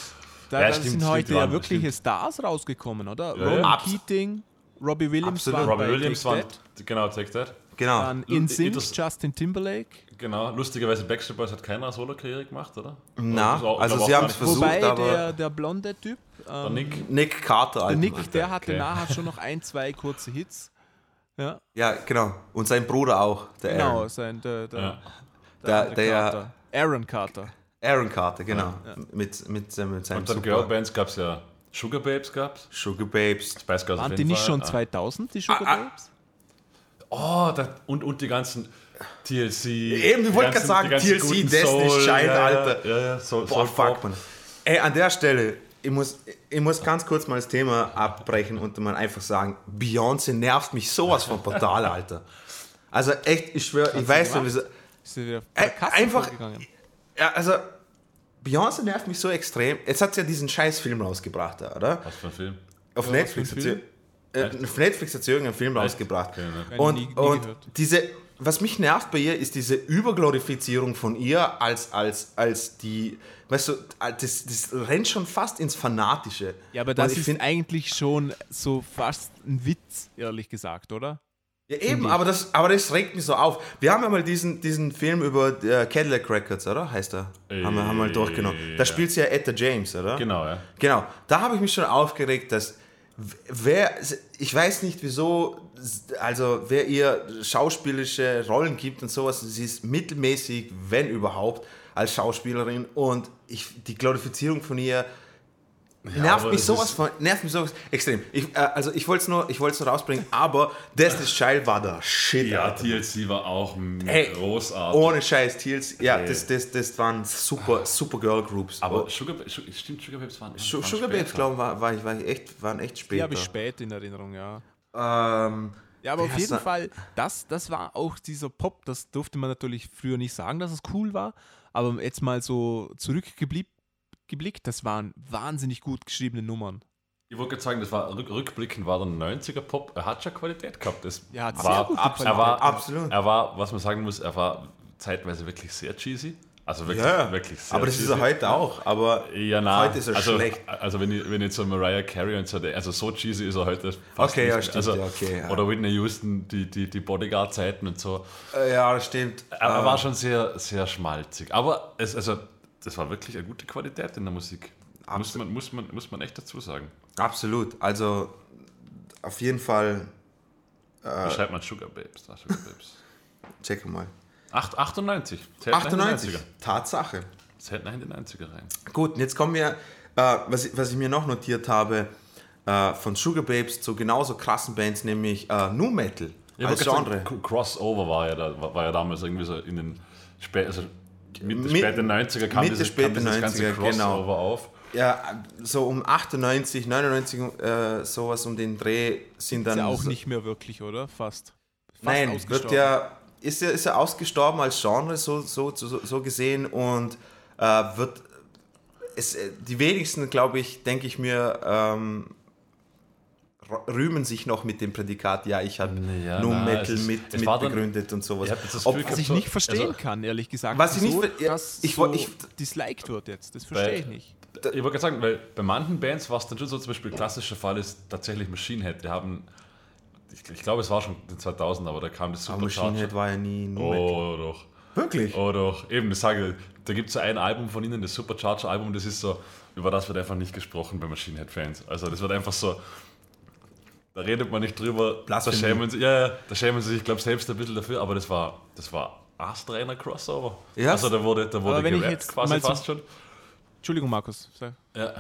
Da, Ja, da stimmt, sind stimmt, heute ja wirkliche stimmt. Stars rausgekommen, oder? Ja. Keating, Robbie Williams Absolut. waren Robbie bei Williams Take war, That, genau, Take That. Genau. dann In Sync, Justin Timberlake. Genau, lustigerweise Backstreet Boys hat keiner Solo-Karriere gemacht, oder? Na, also oder sie war haben's auch versucht, Wobei aber der, der blonde Typ, Der ähm, Nick. Nick Carter, der. Nick, der hatte okay. nachher schon noch ein, zwei kurze Hits. Ja, Ja, genau. Und sein Bruder auch, der genau, Aaron. sein, der, der, Ja. Der, andere der, Carter. Aaron Carter. Aaron Carter, genau. Mit, mit, äh, mit seinem Und dann Girlbands gab es ja Sugar Babes gab's, Sugar Babes. Spice Girls Waren die nicht Fall. schon Ah. 2000, die Sugar Ah, ah. Babes? Oh, da, und, und die ganzen TLC. Eben, ich die wollte gerade sagen, TLC, Soul, Child, ja, ja, Alter. Ja, ja, Soul, Boah, Soul fuck, man. Ey, an der Stelle, ich muss, ich muss ganz kurz mal das Thema abbrechen und mal einfach sagen, Beyoncé nervt mich sowas von brutal, Alter. Also echt, ich schwöre, ich weiß nicht, wieso. Ist sie wieder Kasse einfach-? Ja, also, Beyoncé nervt mich so extrem. Jetzt hat sie ja diesen scheiß Film rausgebracht, da, oder? Was für ein Film? Auf Ja, Netflix hat sie, äh, auf Netflix hat sie irgendeinen Film rausgebracht. Okay, ne. Und, nie- nie und gehört. diese, was mich nervt bei ihr, ist diese Überglorifizierung von ihr als, als, als die, weißt du, das, das rennt schon fast ins Fanatische. Ja, aber das ist eigentlich schon so fast ein Witz, ehrlich gesagt, oder? Ja, eben, aber das, aber das regt mich so auf. Wir haben ja mal diesen, diesen Film über äh, Cadillac Records, oder? Heißt er? haben, wir, haben mal durchgenommen. Da ja. spielt sie ja Etta James, oder? Genau, ja. Genau, da habe ich mich schon aufgeregt, dass wer, ich weiß nicht wieso, also wer ihr schauspielische Rollen gibt und sowas, sie ist mittelmäßig, wenn überhaupt, als Schauspielerin und ich, die Glorifizierung von ihr, nervt aber mich sowas von, nervt mich sowas extrem. Ich, äh, also ich wollte es nur, ich wollte es nur rausbringen, aber Destiny's Child war der Shit. Ja, Alter. TLC war auch Hey, großartig. Ohne Scheiß, Teals, ja, Hey. das, das, das waren super, super Girl Groups. aber Sugar, Ba- Su- stimmt, Sugar Babes waren, waren Sugar später. Babes, glaube ich, war, war, ich- war ich echt, waren echt Die später. habe ich spät in Erinnerung, ja. ähm, Ja, aber auf jeden da- Fall, das, das war auch dieser Pop, das durfte man natürlich früher nicht sagen, dass es cool war, aber jetzt mal so zurückgeblickt, geblickt, das waren wahnsinnig gut geschriebene Nummern. Ich wollte gerade sagen, das war rück, rückblickend war der 90er Pop, er hat schon Qualität gehabt. Das Ja, hat war, sehr gute er Qualität. war, Absolut. Er war, was man sagen muss, er war zeitweise wirklich sehr cheesy. Also wirklich, ja, wirklich sehr aber das ist cheesy. er heute auch. Aber Ja, na, heute ist er also, schlecht. Also wenn ich, wenn ich jetzt so Mariah Carey und so, also so cheesy ist er heute fast Okay, ja, stimmt, also, ja, okay, ja. Oder Whitney Houston, die, die, die Bodyguard-Zeiten und so. Äh, ja, das stimmt. Er, er war schon sehr, sehr schmalzig. Aber es, also, das war wirklich eine gute Qualität in der Musik. Muss man, muss, man, muss man echt dazu sagen. Absolut. Also auf jeden Fall, Wie schreibt man Sugar Babes? Da, Sugar Babes. check mal. Acht- 98. Zählt nach in die 98. 90er. Tatsache. Zählt nach in die 90er rein. Gut, und jetzt kommen wir, äh, was, ich, was ich mir noch notiert habe, äh, von Sugar Babes zu genauso krassen Bands, nämlich äh, Nu Metal Ja, als Genre. sagen, Crossover war ja, da, war, war ja damals irgendwie so in den spä also Mitte, Mit- späte 90er kam, Mitte, diese, späte kam dieses ganze 90er, Crossover genau. auf. Ja, so um 98, 99, äh, sowas um den Dreh sind dann. Ist ja auch so, nicht mehr wirklich, oder? Fast. Fast Nein, wird ausgestorben. ja, ist ja, ist ja ausgestorben als Genre, so, so, so, so gesehen, und äh, wird. Es, äh, die wenigsten, glaube ich, denke ich mir, ähm, rühmen sich noch mit dem Prädikat, ja, ich habe Ja, Nu na, Metal es mit, es mit war dann- begründet und sowas. Ich das Ob- Was ich nicht verstehen also- kann, ehrlich gesagt. Was ich nicht wieso ver- ja, das ich so ich- disliked wird jetzt. Das verstehe ich nicht. Ich wollte gerade sagen, weil bei manchen Bands war es dann schon so, zum Beispiel klassischer Fall ist tatsächlich Machine Head. Die haben, ich, ich glaube, es war schon in den 2000, aber da kam das Aber Machine. Head war ja nie Nu Metal. Oh, doch. Wirklich? Oh, doch. Eben, das sage ich. Da gibt es so ein Album von ihnen, das Supercharger-Album, das ist so, über das wird einfach nicht gesprochen bei Machine Head-Fans. Also, das wird einfach so. Da redet man nicht drüber. Da Blasphemie. schämen, sie, ja, ja, da schämen sie sich, ich glaube, selbst ein bisschen dafür, aber das war, das war astreiner Crossover. Ja. Also, da wurde, da wurde Aber wenn ich gerappt jetzt quasi fast schon. Entschuldigung, Markus. Ja.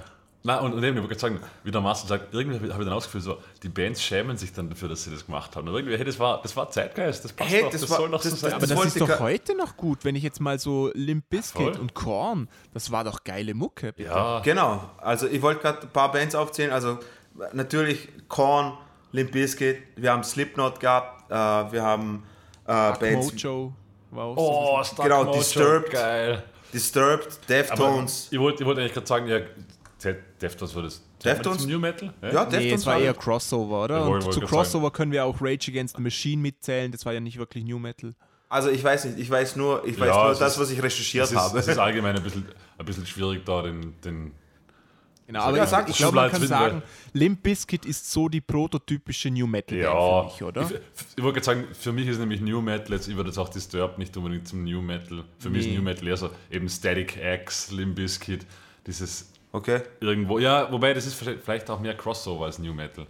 Na, und, und eben, ich wollte gerade sagen, wie der Marcel sagt, irgendwie habe ich dann ausgefühlt, so, die Bands schämen sich dann dafür, dass sie das gemacht haben. Und irgendwie, hey, das war, das war Zeitgeist, das passt Hey, doch, das das, war- soll doch das- so sein. das- Aber das, ist doch heute noch gut, wenn ich jetzt mal so Limp Bizkit Voll. und Korn, das war doch geile Mucke. Bitte. ja, Genau, also ich wollte gerade ein paar Bands aufzählen. Also natürlich Korn, Limp Bizkit, wir haben Slipknot gehabt, äh, wir haben äh, Bands Mojo war auch Oh, so. Stark Genau, Mojo, Disturbed. Geil. Disturbed, Aber Deftones. ich wollte ich wollte eigentlich gerade sagen, ja, Deftones war das. Deftones? New Metal? Ja, Nee, Deftones es war war- eher Crossover, oder? Ja, und zu Crossover können wir auch Rage Against the Machine mitzählen. Das war ja nicht wirklich New Metal. Also ich weiß nicht, ich weiß nur, ich weiß Ja, nur das, ist- was ich recherchiert Es ist, habe. es ist allgemein ein bisschen, ein bisschen schwierig, da den, den Genau, aber ja, ich, sag ich glaube, man kann sagen. Limp Bizkit ist so die prototypische New Metal ja, für mich, oder? Ich, ich wollte gerade sagen, für mich ist nämlich New Metal, jetzt ich würde jetzt auch Disturbed nicht unbedingt zum New Metal. Für mich ist Nee. New Metal eher so eben Static X, Limp Bizkit, dieses Okay. irgendwo, ja, wobei das ist vielleicht auch mehr Crossover als New Metal.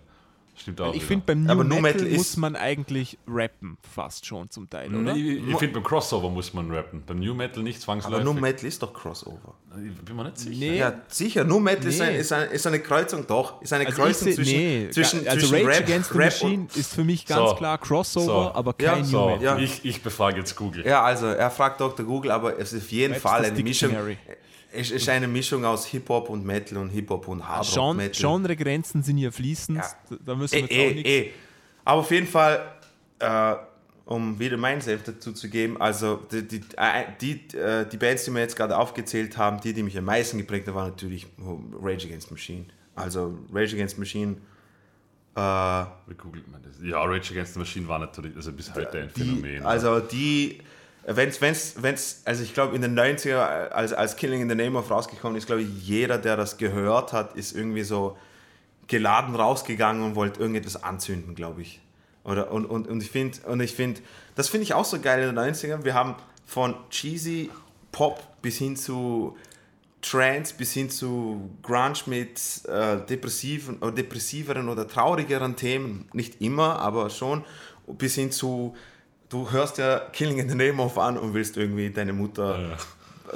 Stimmt auch. Ich finde, beim New Aber New Metal, Metal ist- muss man eigentlich rappen, fast schon zum Teil, oder? Nee, ich, ich finde, beim Crossover muss man rappen. Beim New Metal nicht zwangsläufig. Aber Nu Metal ist doch Crossover. Ich bin mir nicht sicher. Nee. Ja, sicher. Nu Metal ist, Nee. ein, ist, ein, ist eine Kreuzung, doch. Ist eine Also, Kreuzung seh, zwischen, nee, zwischen, also zwischen Rage Rap, Against the Rap Machine ist für mich ganz So. klar Crossover, So. aber Ja, kein New So, Metal. Ja. ich, ich befrage jetzt Google. Ja, also er fragt Dr. Google, aber es ist auf jeden Webster's Fall eine Mischung. Es ist eine Mischung aus Hip-Hop und Metal und Hip-Hop und Hard Rock Gen Metal. Genregrenzen sind hier fließend, Ja. da- müssen wir Eh, jetzt auch eh, nichts. eh. Aber auf jeden Fall, äh, um wieder meinen Senf dazu zu geben, also die, die, äh, die, äh, die Bands, die wir jetzt gerade aufgezählt haben, die, die mich am meisten geprägt haben, waren natürlich Rage Against the Machine. Also Rage Against the Machine, äh, Wie googelt man das? Ja, Rage Against the Machine war natürlich also bis heute ein die, Phänomen. also die, wenn's, wenn's, wenn's, also ich glaube in den 90er, als, als Killing in the Name of rausgekommen ist, glaube ich, jeder, der das gehört hat, ist irgendwie so geladen rausgegangen und wollte irgendetwas anzünden, glaube ich. Oder, und, und, und ich finde, und ich finde, das finde ich auch so geil in den 90ern. Wir haben von cheesy Pop bis hin zu Trance, bis hin zu Grunge mit äh, depressiven, oder depressiveren oder traurigeren Themen. Nicht immer, aber schon. Bis hin zu, du hörst ja Killing in the Name of an und willst irgendwie deine Mutter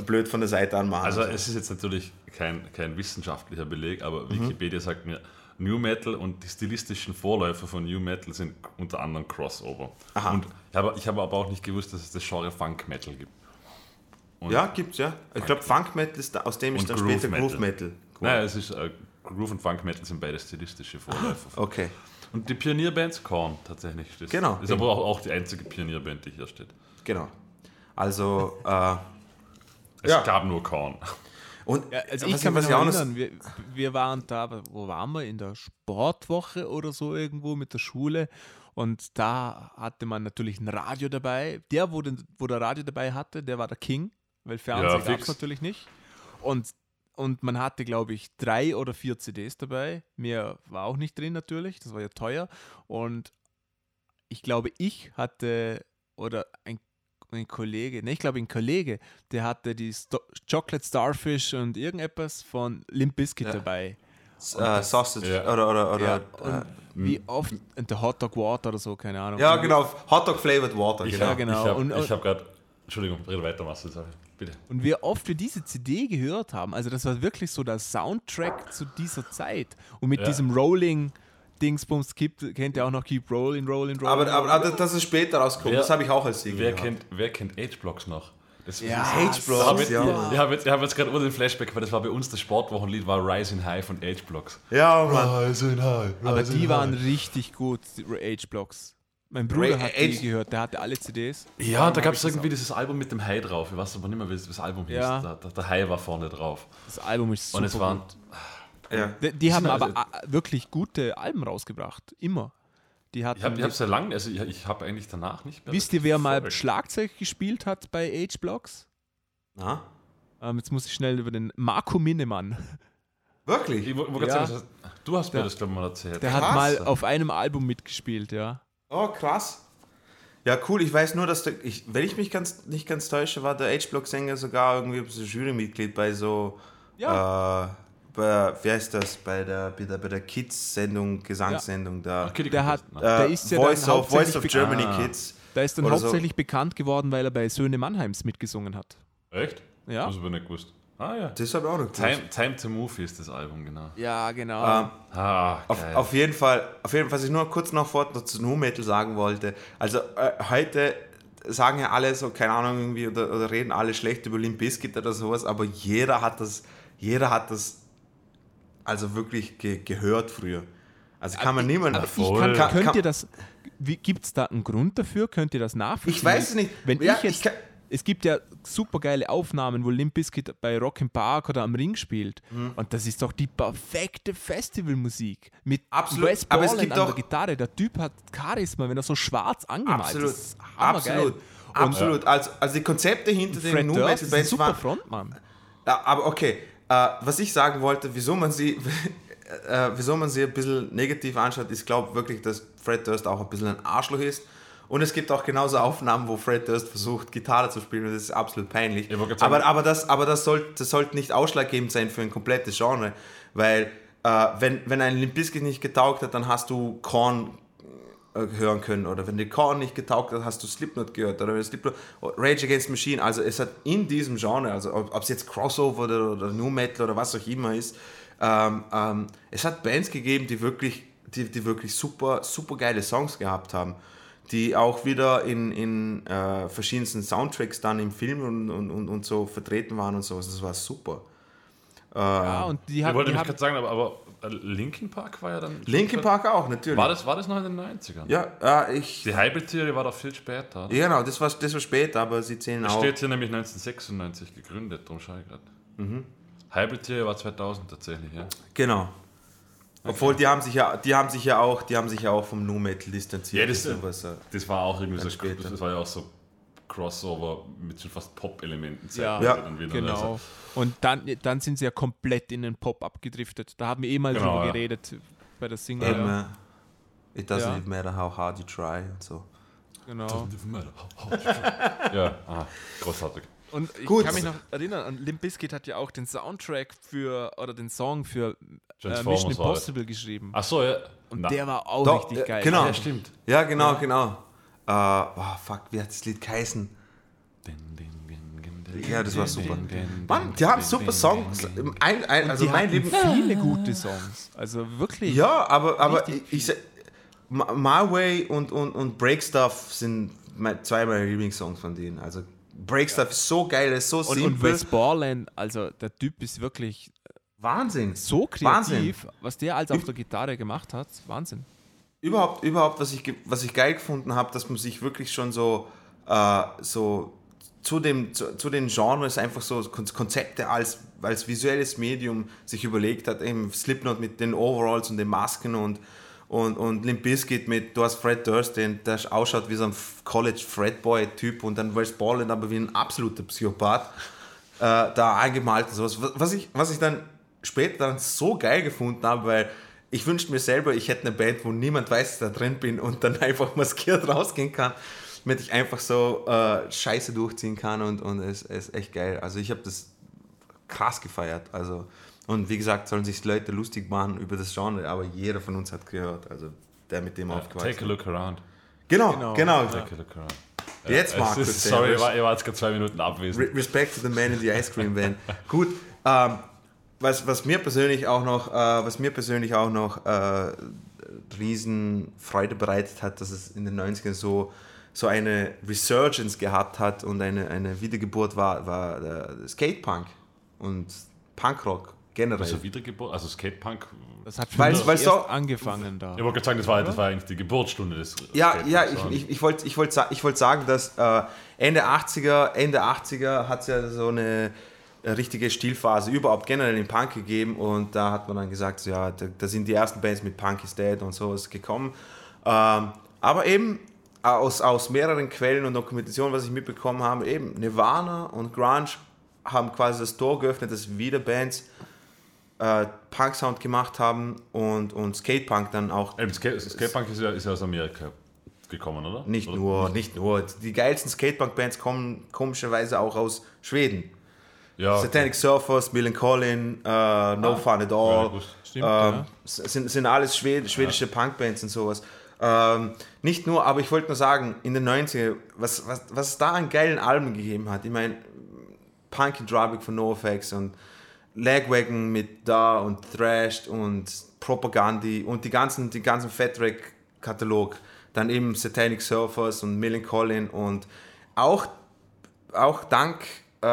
blöd von der Seite anmachen. Also es ist jetzt natürlich kein, kein wissenschaftlicher Beleg, aber Mhm. Wikipedia sagt mir, New Metal und die stilistischen Vorläufer von New Metal sind unter anderem Crossover. Aha. Und ich habe, ich habe aber auch nicht gewusst, dass es das Genre Funk Metal gibt. Und- Ja, gibt's ja. Ich glaube, Funk Metal ist da, aus dem ist Und dann Groove später Metal. Groove Metal. Naja, es ist äh, Groove und Funk Metal sind beide stilistische Vorläufer. Okay. Und die Pionierbands Korn tatsächlich. Das Genau. Ist aber auch, auch die einzige Pionierband, die hier steht. Genau. Also, äh, Es Ja. gab nur Korn. und Ja, also ich kann mich noch erinnern, wir, wir waren da, wo waren wir? In der Sportwoche oder so irgendwo mit der Schule. Und da hatte man natürlich ein Radio dabei. Der, wo, den, wo der Radio dabei hatte, der war der King, weil Fernsehen Ja, gab es natürlich nicht. Und, und man hatte, glaube ich, drei oder vier CDs dabei. Mehr war auch nicht drin natürlich, das war ja teuer. Und ich glaube, ich hatte, oder ein, ein Kollege, ne, ich glaube, ein Kollege, der hatte die Sto Chocolate Starfish und irgendetwas von Limp Bizkit Ja. dabei. äh, Sausage Ja. oder, oder, oder Ja, äh, und wie oft, und der Hot Dog Water oder so, keine Ahnung. ja, genau, Hotdog Flavored Water, Ich genau. Ja, hab- genau. Ich habe Und- ich hab gerade. Entschuldigung, rede weiter, Marcel. sorry. Bitte. Und wie oft wir diese CD gehört haben, also das war wirklich so der Soundtrack zu dieser Zeit. Und mit Ja. diesem Rolling Dingsbums gibt, kennt ihr auch noch Keep Rolling, Rolling, Rolling. Aber, aber, aber das ist später rausgekommen, Wer- das habe ich auch als Single Wer gehabt. kennt, wer kennt H-Blocks noch? Das ja, H-Blocks, Ich habe jetzt, ja. ich hab jetzt, ich hab jetzt gerade nur den Flashback, weil das war bei uns das Sportwochenlied, war Rising High von H-Blocks. Ja, Mann. Rising High. Aber die waren richtig gut, H-Blocks. Mein Bruder Ray- hat H- die gehört, der hatte alle CDs. Ja, da gab es irgendwie dieses Album mit dem Hai drauf. Ich weiß aber nicht mehr, wie das Album hieß. Ja. Da, da, der Hai war vorne drauf. Das Album ist super Und es waren. Ja. Die, die haben aber also- wirklich gute Alben rausgebracht, immer. Die hatten, Ich habe hab sehr lange, also ich, ich habe eigentlich danach nicht mehr. wisst ihr, wer mal verfolgt. Schlagzeug gespielt hat bei H-Blocks? Na? Ähm, jetzt muss ich schnell über den Marco Minnemann. Wirklich? Ich wo- wo Ja. sagen, du hast mir Der- das, glaube ich, mal erzählt. Der hat Krass. mal auf einem Album mitgespielt, ja. Oh, krass. Ja, cool. Ich weiß nur, dass der, ich, wenn ich mich ganz, nicht ganz täusche, war der H-Block-Sänger sogar irgendwie so Jurymitglied bei so, äh, bei, wie heißt das, bei der, bei der, bei der Kids-Sendung, Gesangssendung da. Okay, Der hat, ne? der Äh, ist ja Voice, dann of, Voice hauptsächlich, of Germany Ah. Kids. der ist dann oder so. hauptsächlich bekannt geworden, weil er bei Söhne Mannheims mitgesungen hat. Echt? Ja. Das habe ich nicht gewusst. Ah ja. Das habe ich auch noch. Time, Time to Move ist das Album, genau. Ja, genau. Ähm, Ah, Auf, auf jeden Fall, auf jeden Fall, was ich nur kurz noch vor noch zu Nu Metal sagen wollte. Also äh, heute sagen ja alle so, keine Ahnung, irgendwie, oder, oder reden alle schlecht über Limp Bizkit oder sowas, aber jeder hat das, jeder hat das also wirklich ge gehört früher. Also kann man niemand Aber ich voll. kann, Kann- könnt kann- ihr das, gibt es da einen Grund dafür? Könnt ihr das nachvollziehen? Ich weiß es nicht. Wenn Ja, ich jetzt, ich kann- es gibt ja super geile Aufnahmen, wo Limp Bizkit bei Rock im Park oder am Ring spielt. Mhm. Und das ist doch die perfekte Festivalmusik. Mit Absolut. Wes Aber es Borland gibt an der Gitarre. Der Typ hat Charisma, wenn er so schwarz angemalt Absolut, ist. Ist absolut, Und absolut. Also, also die Konzepte hinter den Durst Metal ist Bands super waren, Frontmann. Ja, aber okay, äh, was ich sagen wollte, wieso man sie, äh, wieso man sie ein bisschen negativ anschaut, ich glaube wirklich, dass Fred Durst auch ein bisschen ein Arschloch ist. Und es gibt auch genauso Aufnahmen, wo Fred Durst versucht, Gitarre zu spielen und das ist absolut peinlich. Aber, aber, das, aber das, soll, das sollte nicht ausschlaggebend sein für ein komplettes Genre, weil äh, wenn, wenn ein Limp Bizkit nicht getaugt hat, dann hast du Korn äh, hören können. Oder wenn die Korn nicht getaugt hat, hast du Slipknot gehört. Oder wenn Slipknot, Rage Against Machine, also es hat in diesem Genre, also ob es jetzt Crossover oder, oder New Metal oder was auch immer ist, ähm, ähm, es hat Bands gegeben, die wirklich, die, die wirklich super, super geile Songs gehabt haben, die auch wieder in, in äh, verschiedensten Soundtracks dann im Film und, und, und, und so vertreten waren und so, also das war super. Ja, und die ich haben, wollte die mich gerade sagen, aber, aber äh, Linkin Park war ja dann. Linkin Park auch, natürlich. War das, war das noch in den 90ern? Ja, äh, ich, Die Hybrid-Theorie war doch viel später. ja, genau, das war, das war später, aber sie zählen Es auch. steht hier nämlich 1996 gegründet, darum schaue ich gerade. Mhm. Hybrid-Theorie war 2000 tatsächlich, ja. Genau. Obwohl die haben sich ja, die haben sich ja auch, die haben sich ja auch vom Nu Metal distanziert. Ja, das- was, äh, Das war auch irgendwie so, später. das war ja auch so Crossover mit schon fast Pop-Elementen. Ja, Ja, dann wieder, Genau. Also, Und dann, dann sind sie ja komplett in den Pop abgedriftet. Da haben wir eh mal Genau, drüber ja. geredet bei der Single. eben, Ja. it doesn't Ja. even matter how hard you try und so. Genau. ja, ah, großartig. Und ich Gut. kann mich noch erinnern, an Limp Bizkit hat ja auch den Soundtrack für, oder den Song für äh, Mission. Impossible geschrieben. Ach so, ja. Und Na, der war auch Doch, richtig äh, geil. genau. Ja, stimmt. Ja, genau, genau. Äh, oh, fuck, wie hat das Lied geheißen? Ja, das war super. Mann, die haben super Songs. Ein, ein, also die mein Leben. viele gute Songs. Also wirklich. Ja, aber, aber ich, ich My Way und, und, und Break Stuff sind zwei meiner Lieblingssongs von denen. Also Break Stuff ist so geil, ist so Und, und simpel. Wes Borland, also der Typ ist wirklich Wahnsinn. so Wahnsinn. kreativ, was der als auf der Gitarre gemacht hat. Wahnsinn. Überhaupt, überhaupt, was ich, was ich geil gefunden habe, dass man sich wirklich schon so, äh, so zu, dem, zu, zu den Genres einfach so Kon- Konzepte als, als visuelles Medium sich überlegt hat. Eben Slipknot mit den Overalls und den Masken und, und, und Limp Bizkit mit, du hast Fred Durst, den, der ausschaut wie so ein College Fredboy-Typ und dann Wes Borland aber wie ein absoluter Psychopath äh, da eingemalt und sowas. Was- ich, was ich dann später dann so geil gefunden habe, weil ich wünschte mir selber, ich hätte eine Band, wo niemand weiß, dass ich da drin bin und dann einfach maskiert rausgehen kann, damit ich einfach so äh, Scheiße durchziehen kann und, und es es ist echt geil. Also ich habe das krass gefeiert. Also und wie gesagt, sollen sich Leute lustig machen über das Genre, aber jeder von uns hat gehört, also der mit dem aufgewachsen Take a look around. Genau, Genau. genau. Take a look around. Jetzt, Es Markus. ist, sorry, ich der- war, ich war jetzt gerade zwei Minuten abwesend. Re Respect to the man in the ice cream van. Gut, ähm, was, was mir persönlich auch noch, äh, was mir persönlich auch noch äh, riesen Freude bereitet hat, dass es in den 90ern so, so eine Resurgence gehabt hat und eine, eine Wiedergeburt war, war der Skatepunk und Punkrock generell. Also Wiedergeburt, also Skatepunk. Das hat Weil- weil so- erst angefangen da. Ich wollte gerade sagen, das war, das war eigentlich die Geburtsstunde des Ja, ja, ich, ich, ich wollte ich wollt, ich wollt sagen, dass äh, Ende 80er, Ende 80er hat es ja so eine äh, richtige Stilphase überhaupt generell im Punk gegeben und da hat man dann gesagt, so, ja, da, da sind die ersten Bands mit Punk is Dead und sowas gekommen. Ähm, aber eben aus, aus mehreren Quellen und Dokumentationen, was ich mitbekommen habe, eben Nirvana und Grunge haben quasi das Tor geöffnet, dass wieder Bands äh, Punk-Sound gemacht haben und, und Skatepunk dann auch Eben, Skate, Skatepunk ist ja, ist ja aus Amerika gekommen, oder? Nicht oder? nur, nicht nur. Die geilsten Skatepunk-Bands kommen komischerweise auch aus Schweden. Ja, Satanic Surfers, Millen Collin, äh, No Fun at ja, All. gut. Stimmt, ähm, ja. sind, sind alles Schwed schwedische Punkbands und sowas. Ähm, nicht nur, aber ich wollte nur sagen, in den 90er, was, was, was es da an geilen Alben gegeben hat. Ich meine, Punky Drubic von NoFX und Lagwagon mit Da und Thrashed und Propagandi und die ganzen, die ganzen Fatrack-Katalog. Dann eben Satanic Surfers und Millen Collin und auch, auch dank äh,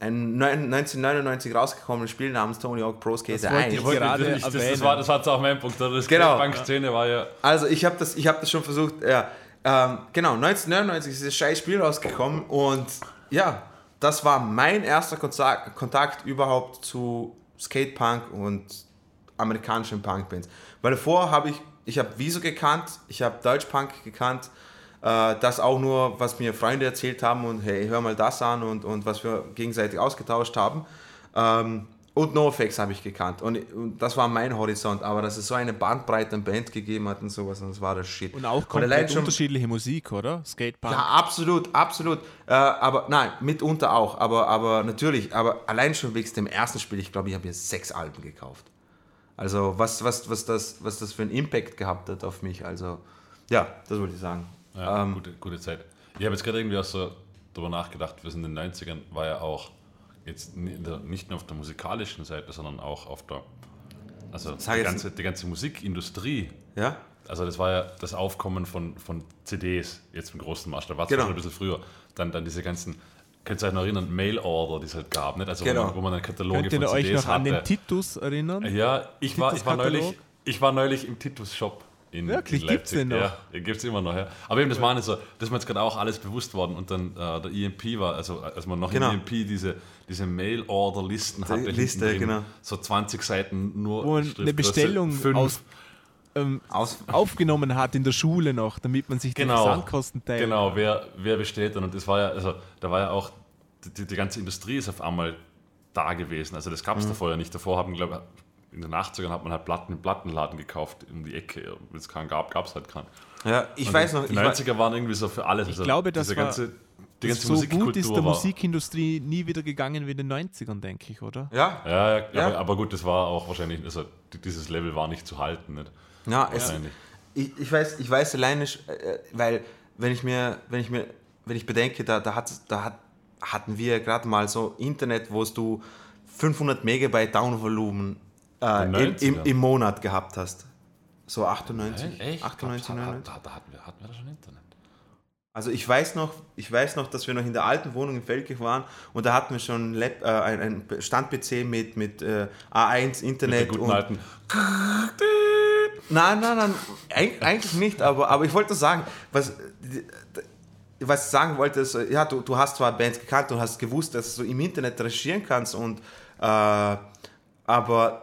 ein neun- 1999 rausgekommenes Spiel namens Tony Hawk Pro Skater wollte 1. ich gerade ich, das, das, war, das war jetzt auch mein Punkt. oder? Das Genau. Skatepunk-Szene war ja. Also ich habe das, ich hab das schon versucht, ja. Ähm, genau, 1999 ist dieses scheiß Spiel rausgekommen und ja, das war mein erster Kontakt, überhaupt zu Skatepunk und amerikanischen Punkbands. Weil davor habe ich, ich habe Wieso gekannt, ich habe Deutschpunk gekannt, äh, das auch nur, was mir Freunde erzählt haben und hey, hör mal das an und, und was wir gegenseitig ausgetauscht haben. Ähm, und NoFX habe ich gekannt. Und, und das war mein Horizont. Aber dass es so eine Bandbreite an Band gegeben hat und sowas, und das war das Shit. Und auch komplett schon- unterschiedliche Musik, oder? Skatepunk. Ja, absolut, absolut. Äh, aber nein, mitunter auch. Aber, aber natürlich, aber allein schon wegen dem ersten Spiel, ich glaube, ich habe mir sechs Alben gekauft. Also was, was, was, das, was das für einen Impact gehabt hat auf mich. Also ja, das wollte ich sagen. Ja, Ähm, gute, gute Zeit. Ich habe jetzt gerade irgendwie auch so darüber nachgedacht, wir sind in den 90ern, war ja auch jetzt nicht nur auf der musikalischen Seite, sondern auch auf der, also Sag die ganze, die ganze Musikindustrie. Ja? Also das war ja das Aufkommen von, von CDs, jetzt im großen Maßstab, war Genau. schon ein bisschen früher. Dann, dann diese ganzen, könnt ihr euch noch erinnern, Mail-Order, die es halt gab, nicht? Also Genau. wo, man, wo man dann Kataloge Könnt ihr von euch CDs noch an den hatte. Titus erinnern? Ja, ich war, ich war, neulich, ich war neulich im Titus-Shop in, Wirklich? in Gibt's den noch? Ja, gibt es immer noch. Ja. Aber eben, das meine ich so, das ist mir jetzt gerade auch alles bewusst worden. Und dann äh, der EMP war, also als man noch Genau. im EMP diese, diese Mail-Order-Listen hatte, Liste, drin, genau. so 20 Seiten nur Wo eine Bestellung fünf. aus, ähm, aufgenommen hat in der Schule noch, damit man sich die Genau, Versandkosten teilt. genau wer, wer bestellt dann. Und das war ja, also da war ja auch, die, die ganze Industrie ist auf einmal da gewesen. Also das gab Mhm. es davor ja nicht. Davor haben, glaube ich, in den 80ern hat man halt Platten im Plattenladen gekauft um die Ecke. Wenn es keinen gab, gab es halt keinen. ja, ich Und weiß noch, Die ich war, 90er waren irgendwie so für alles. Also glaube, das diese war- ganze, die Das ganze so gut ist der war, Musikindustrie nie wieder gegangen wie in den 90ern, denke ich, oder? ja, Ja, ja, Ja. Aber, aber gut, das war auch wahrscheinlich, also die- dieses Level war nicht zu halten. Nicht? ja, es, Wahrscheinlich. ich, ich weiß, ich weiß alleine, sch- äh, weil wenn ich mir, wenn ich mir, wenn ich bedenke, da, da hat, da hat hatten wir gerade mal so Internet, wo du 500 Megabyte Downvolumen äh, In im, im, 90ern? im Monat gehabt hast. So 98, Echt? 98, da, da, 99. da, hatten, wir, hatten wir da schon Internet. Also ich weiß noch, ich weiß noch, dass wir noch in der alten Wohnung in Feldkirch waren und da hatten wir schon Lab, äh, ein, ein Stand-PC mit, mit äh, A1 Mit Internet guten und alten. Nein, nein, nein, eig- eigentlich nicht, aber, aber ich wollte sagen, was, was ich sagen wollte, ist, ja, du, du hast zwar Bands gekannt und hast gewusst, dass du im Internet recherchieren kannst und äh, aber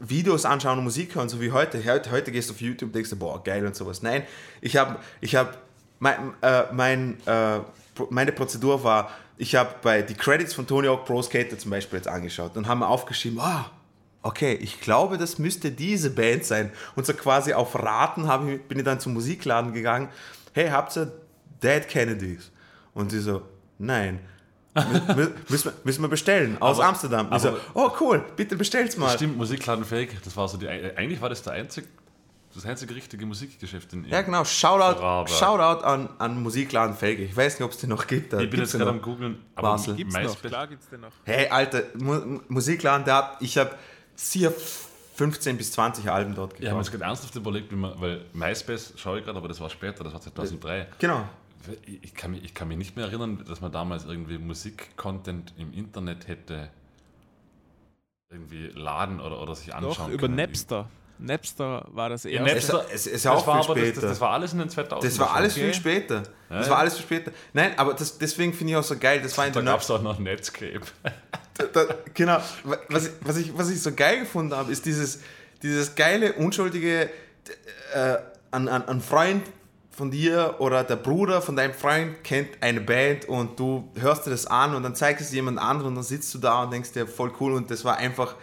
Videos anschauen und Musik hören, so wie heute. heute. Heute gehst du auf YouTube und denkst, boah, geil und sowas. Nein, ich habe, ich habe, mein, äh, mein, äh, meine Prozedur war, ich habe bei die Credits von Tony Hawk Pro Skater zum Beispiel jetzt angeschaut und haben mir aufgeschrieben, ah, okay, ich glaube, das müsste diese Band sein. Und so quasi auf Raten habe ich, bin ich dann zum Musikladen gegangen. Hey, habt ihr Dead Kennedys? Und sie so, nein. Mü- mü- müssen, wir, müssen wir bestellen aus Aber- Amsterdam. Ich so, oh cool, bitte bestellt's mal. Stimmt, Musikladen Fake. Das war so die. Eigentlich war das der einzig, das einzige richtige Musikgeschäft in. Ja, genau. Shoutout. Shoutout an, an Musikladen Felge. Ich weiß nicht, ob es den noch gibt. Da Ich bin gibt's jetzt gerade am googeln. Aber Basel. Gibt's noch, klar gibt's den noch. Hey, Alter, Mu Musikladen, der hat, ich habe sicher 15 bis 20 Alben dort Ich habe mir jetzt gekauft. gerade ernsthaft überlegt, wie man, weil MySpace schaue ich gerade, aber das war später, das war 2003. Genau. Ich, kann mich, ich kann mich nicht mehr erinnern, dass man damals irgendwie Musik-Content im Internet hätte irgendwie laden oder, oder sich anschauen Doch, über können. Napster. Napster war das erste. Napster- Es, es ist Das auch war das, später. das, das war alles in den 2000 Das war alles Okay. viel später. Das Ja, war alles viel später. Nein, aber das, deswegen finde ich auch so geil. Das war in Da gab es auch noch Netscape. da, genau. Was ich, was, ich, was ich so geil gefunden habe, ist dieses, dieses geile, unschuldige äh, an, an, an Freund von dir oder der Bruder von deinem Freund kennt eine Band und du hörst dir das an und dann zeigst es jemand anderen und dann sitzt du da und denkst dir voll cool und das war einfach,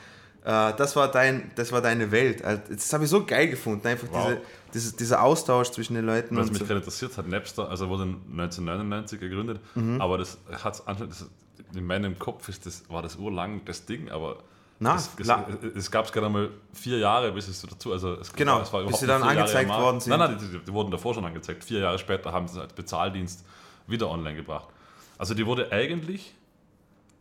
äh, das, war dein, das war deine Welt. Also, Das habe ich so geil gefunden, einfach Wow. diese, dieses, dieser Austausch zwischen den Leuten. Was mich so. gerade interessiert hat, Napster, also wurde 1999 gegründet, Mhm. aber das hat in meinem Kopf ist das, war das urlang das Ding, aber Na, es, es, es gab es gerade mal vier Jahre, bis es dazu, also es, Genau, es war bis sie dann Jahre angezeigt Markt. worden sind. Nein, nein, die, die, die wurden davor schon angezeigt. Vier Jahre später haben sie es als Bezahldienst wieder online gebracht. Also die wurde eigentlich,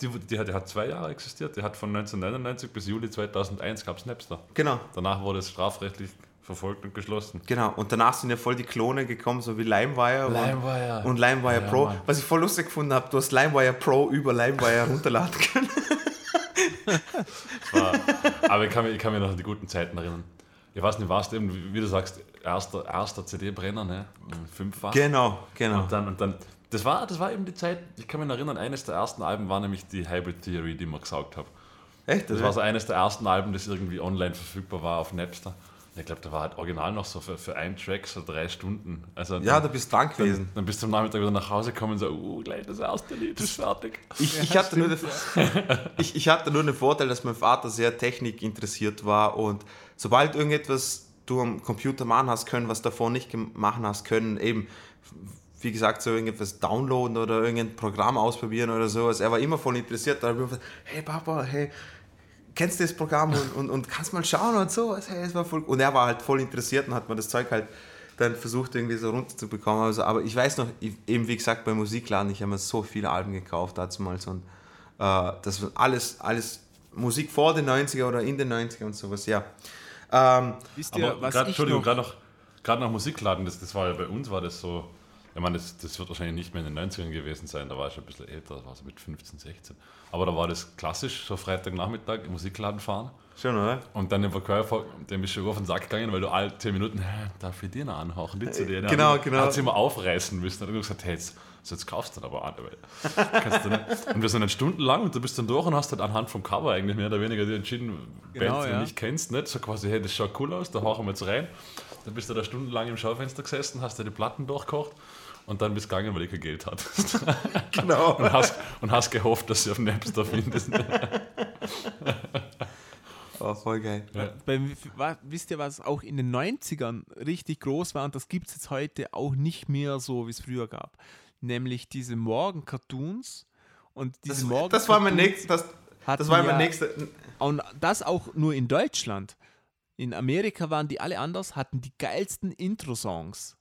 die, die, hat, die hat zwei Jahre existiert, die hat von 1999 bis Juli 2001 gab es Napster. Genau. Danach wurde es strafrechtlich verfolgt und geschlossen. Genau, und danach sind ja voll die Klone gekommen, so wie LimeWire, LimeWire. und, und LimeWire Ja, Pro. Mann. Was ich voll lustig gefunden habe, du hast LimeWire Pro über LimeWire runterladen können. war, aber ich kann, mich, ich kann mich noch an die guten Zeiten erinnern. Ich weiß nicht, warst eben, wie, du sagst, erster, erster CD-Brenner, ne? Fünffach. Genau, genau. Und dann, und dann, das war, das war eben die Zeit, ich kann mich erinnern, eines der ersten Alben war nämlich die Hybrid Theory, die man gesaugt habe. Echt? Das war so eines der ersten Alben, das irgendwie online verfügbar war auf Napster. Ich glaube, da war halt original noch so für, für einen Track so drei Stunden. Also ja, dann, du bist dran gewesen. dann bist du am Nachmittag wieder nach Hause gekommen und so, uh, gleich das erste Lied ist fertig. Ich, ich, hatte nur den, ich, ich hatte nur den Vorteil, dass mein Vater sehr technikinteressiert war und sobald irgendetwas du am Computer machen hast können, was davor nicht machen hast können, eben, wie gesagt, so irgendetwas downloaden oder irgendein Programm ausprobieren oder sowas. Er war immer voll interessiert. Da habe ich immer gesagt, hey Papa, hey, kennst du das Programm und, und, und kannst mal schauen und so. Hey, es war voll, und er war halt voll interessiert und hat mir das Zeug halt dann versucht irgendwie so runterzubekommen. Also, aber ich weiß noch, ich, eben wie gesagt, beim Musikladen, ich habe mir so viele Alben gekauft damals und äh, das war alles, alles Musik vor den 90er oder in den 90er und sowas, ja. Ähm, Wisst ihr, Aber was grad, ich Entschuldigung, gerade noch, gerade noch Musikladen, das, das war ja bei uns, war das so, ich meine, das, das wird wahrscheinlich nicht mehr in den 90ern gewesen sein, da war ich schon ein bisschen älter, war so mit 15, 16. Aber da war das klassisch, so Freitagnachmittag im Musikladen fahren schon, oder? und dann der Verkäufer, dem ist schon auf den Sack gegangen, weil du alle 10 Minuten, "Hä, darf ich dir noch anhauchen, die zu dir? Der Genau, genau. Hat sie immer aufreißen müssen. Dann hat er gesagt, hey, jetzt, so jetzt kaufst du dann aber an. Und wir sind dann stundenlang und du bist dann durch und hast dann anhand vom Cover eigentlich mehr oder weniger dir entschieden, Genau, Bands, die ja. du nicht kennst, nicht? So quasi, hey, das schaut cool aus, da hauchen wir jetzt rein. Dann bist du da stundenlang im Schaufenster gesessen, hast dir die Platten durchgekocht und dann bist du gegangen, weil ich kein Geld hattest. Genau. und, hast, und hast gehofft, dass du auf Napster findest. Oh, voll geil. Bei, wa- wisst ihr, was auch in den 90ern richtig groß war und das gibt es jetzt heute auch nicht mehr so, wie es früher gab. Nämlich diese Morgen-Cartoons und diese Das, Morgen das war mein nächstes, das, das war mein ja- nächster. Und das auch nur in Deutschland. In Amerika waren die alle anders, hatten die geilsten Intro-Songs.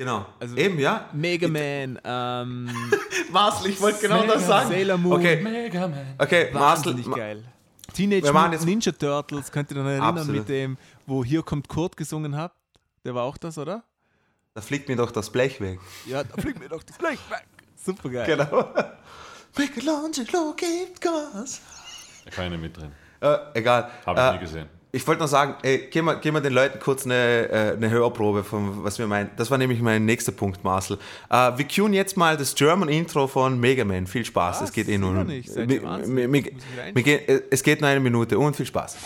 Genau. Also- Eben, ja. Mega Man, ähm, Marcel, ich wollte genau das sagen. Sailor Moon. Okay, Mega Man. okay, Marcel. Ma- geil. Teenage Mutant Ninja Turtles, könnt ihr dann erinnern Absolut. mit dem, wo Hier kommt Kurt gesungen habt? Der war auch das, oder? Da fliegt mir doch das Blech weg. Ja, da fliegt mir doch das Blech weg. Super geil. Genau. Michelangelo gibt Gas. Da kann ich nicht mitdrehen. Äh, egal. Habe ich äh, nie gesehen. Ich wollte noch sagen, ey, geben wir, geben wir den Leuten kurz eine, äh, eine Hörprobe von was wir meinen. Das war nämlich mein nächster Punkt, Marcel. Äh, wir cueen jetzt mal das German Intro von Mega Man. Viel Spaß. Was? es geht eh nur. nicht. Äh, Es geht nur eine Minute und viel Spaß.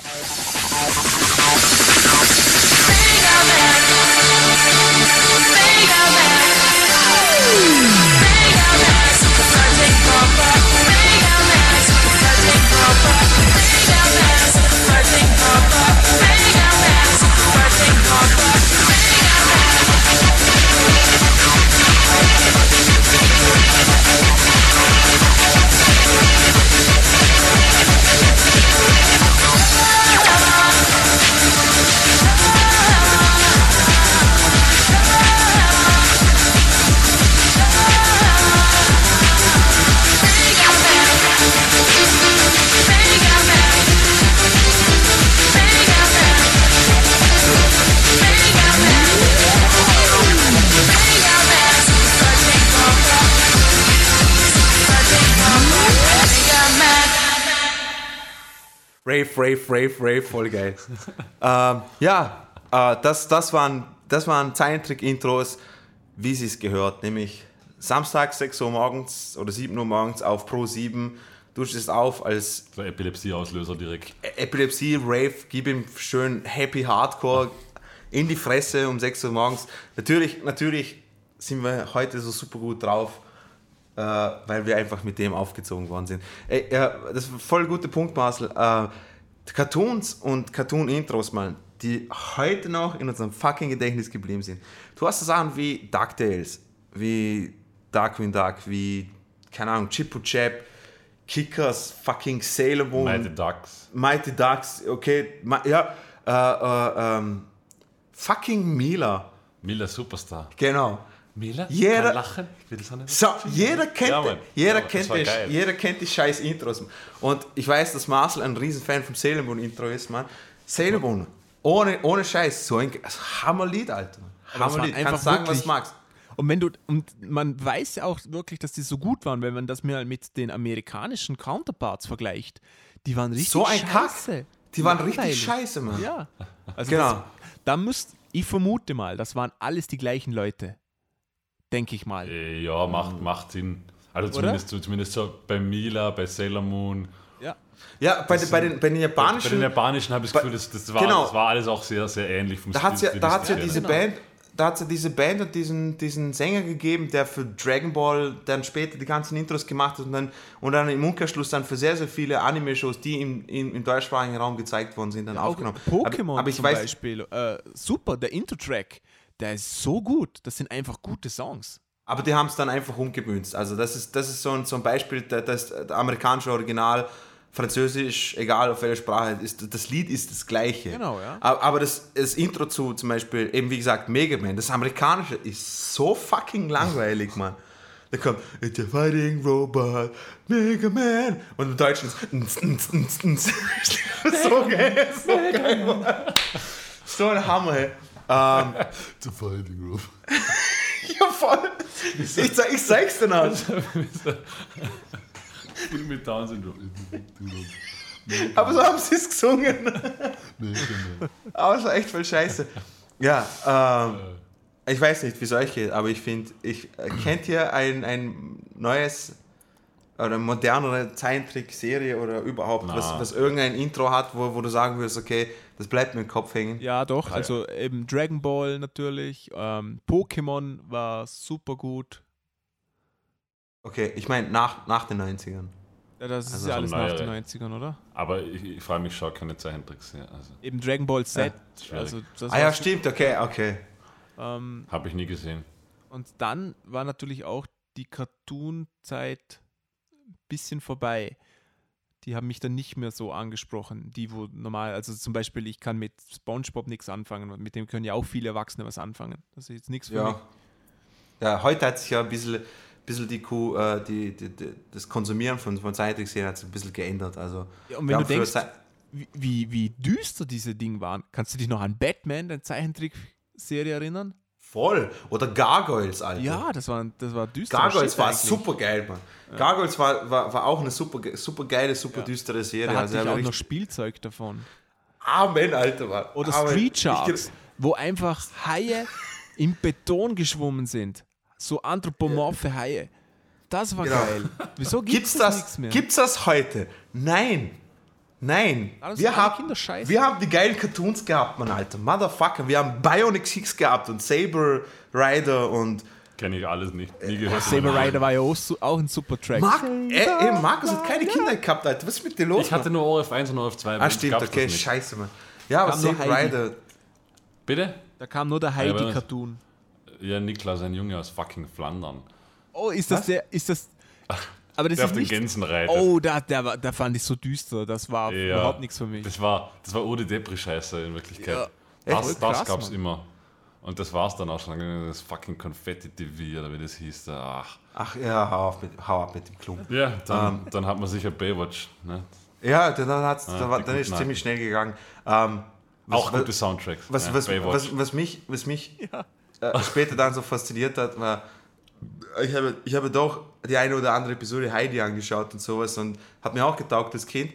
Rave, Rave, Rave, Rave, voll geil. ähm, ja, äh, das, das waren, das waren Zeichentrick-Intros, wie sie es gehört, nämlich Samstag 6 Uhr morgens oder 7 Uhr morgens auf Pro 7. Du stehst auf als So Epilepsie-Auslöser direkt. E- Epilepsie, Rave, gib ihm schön Happy Hardcore in die Fresse um 6 Uhr morgens. Natürlich, natürlich sind wir heute so super gut drauf, äh, weil wir einfach mit dem aufgezogen worden sind. Ey, ja, das ist ein voll guter Punkt, Marcel. Äh, Cartoons und Cartoon-Intros, man, die heute noch in unserem fucking Gedächtnis geblieben sind. Du hast so Sachen wie DuckTales, wie Darkwing Duck, wie, keine Ahnung, Chip und Chap, Kickers, fucking Sailor Moon. Mighty Ducks. Mighty Ducks, okay, ja, äh, äh, ähm, fucking Mila, Miller Superstar. genau. Miller? Jeder- lachen. Will das nicht? So, jeder kennt, Ja, Mann. jeder, Ja, Mann, kennt geil. jeder kennt die scheiß Intros. Und ich weiß, dass Marcel ein Riesenfan vom Sailor Moon Intro ist, man. Sailor Moon, ohne, ohne Scheiß, so ein Hammerlied, Alter. Hammerlied, einfach kannst sagen, was wirklich- du magst. Und wenn du, und man weiß ja auch wirklich, dass die so gut waren, wenn man das mal mit den amerikanischen Counterparts vergleicht. Die waren richtig So ein Kack. scheiße. Die waren Langweilig. richtig scheiße, Mann. Ja. Also Genau. Das, da müsst, ich vermute mal, das waren alles die gleichen Leute. Denke ich mal. Äh, Ja, macht, macht Sinn. Also zumindest, so- zumindest so bei Mila, bei Sailor Moon. Ja. Ja, bei, den- bei, den, bei den Bei japanischen, den Japanischen habe ich das Gefühl, das, das, war, Genau. das war alles auch sehr, sehr ähnlich vom da hat es ja, Stil- da hat's ja diese her. Band, da hat's ja diese Band und diesen, diesen Sänger gegeben, der für Dragon Ball dann später die ganzen Intros gemacht hat und dann, und dann im Umkehrschluss dann für sehr, sehr viele Anime-Shows, die im, im, im deutschsprachigen Raum gezeigt worden sind, dann Auch aufgenommen. Pokémon aber, aber ich zum weiß, Beispiel. Äh, super, der Intro-Track. Der ist so gut. Das sind einfach gute Songs. Aber die haben es dann einfach umgemünzt. Also das ist, das ist so, ein, so ein Beispiel, da- das, das amerikanische Original, Französisch, egal auf welcher Sprache, ist, das Lied ist das gleiche. Genau, ja. Aber, das, das Intro zu zum Beispiel, eben wie gesagt, Mega Man, das amerikanische ist so fucking langweilig, Mann. Da kommt It's a fighting robot, Mega Man. Und im Deutschen ist ns, ns, ns, ns. so geil, so geil, Mann. So ein Hammer, ey. Ähm, a fighting room. ja, voll. Ich, ich zeig's dir noch. Viel mit Down Syndrom. Aber so haben sie es gesungen. Aber es war echt voll scheiße. Ja, ähm, ich weiß nicht, wie es euch geht, aber ich finde, ich äh, kennt ihr ein, ein neues oder modernere Zeichentrick-Serie oder überhaupt, Na. was, was irgendein Intro hat, wo, wo du sagen würdest, okay, das bleibt mir im Kopf hängen? Ja, doch. Also eben Dragon Ball natürlich. Ähm, Pokémon war super gut. Okay, ich meine nach, nach den 90ern. Ja, das ist Also ja so alles nach den 90ern, oder? Aber ich, ich frage mich, ich schaue keine Zeichentricks her. Also, Eben Dragon Ball Z. schwierig. also das Ah ja, stimmt, okay, okay. ähm, Habe ich nie gesehen. Und dann war natürlich auch die Cartoon-Zeit bisschen vorbei. Die haben mich dann nicht mehr so angesprochen. Die, wo normal, also zum Beispiel, ich kann mit SpongeBob nichts anfangen und mit dem können ja auch viele Erwachsene was anfangen. Das ist jetzt nichts für mich. Ja. Ja, heute hat sich ja ein bisschen, bisschen die Kuh, äh, die, die, die, das Konsumieren von, von Zeichentrickserien hat sich ein bisschen geändert. Also, Ja, und wenn du denkst, wie, wie, wie düster diese Dinge waren, kannst du dich noch an Batman, deine Zeichentrickserie, erinnern? Voll. Oder Gargoyles, Alter. Ja, das war, das war düster. Gargoyles war eigentlich. super geil, Mann. Gargoyles war, war, war auch eine super, super geile, super düstere Serie. Da also hatte ich ja, auch noch Spielzeug davon. Amen, Alter, Mann. Oder Amen. Street Ich- Sharks, wo einfach Haie im Beton geschwommen sind. So anthropomorphe Haie. Das war Genau. geil. Wieso gibt es das, nichts mehr? gibt's das heute? Nein. Nein. Alles wir, haben, wir haben die geilen Cartoons gehabt, Mann, Alter. Motherfucker. Wir haben Bionic Six gehabt und Saber Rider und Kenne ich alles nicht. Nie gehört. Saber Rider war ja auch, ein super Track. Mark, äh, ey, Markus hat keine Kinder gehabt, Alter. Was ist mit dir los? Ich hatte nur ORF1 und ORF2. Mann? bei ah, uns stimmt, okay, das nicht. scheiße, Mann. Ja, aber Saber. Rider. Bitte? Da kam nur der Heidi-Cartoon. Ja, Niklas, ein Junge aus fucking Flandern. Oh, ist das der, ist das, aber das Der ist auf den Gänsen reitet. oh, da, der, war- der fand ich so düster, das war Ja. überhaupt nichts für mich. Das war, das war Ode Depri-Scheiße in Wirklichkeit. Ja. Das, Echt? das Krass, gab's Mann. immer. Und das war's dann auch schon. Das fucking Konfetti-TV oder wie das hieß. Da. Ach. Ach ja, hau, auf mit, hau ab mit dem Klump. Ja, dann, Ähm. dann hat man sicher Baywatch. Ne? Ja, dann, hat's, Ah, dann, war- dann ist es ziemlich schnell gegangen. Ähm, was, Auch gute Soundtracks. Was, ja, was, was, was mich, was mich äh, später dann so fasziniert hat, war, ich habe, ich habe doch die eine oder andere Episode Heidi angeschaut und sowas und hat mir auch getaugt als Kind.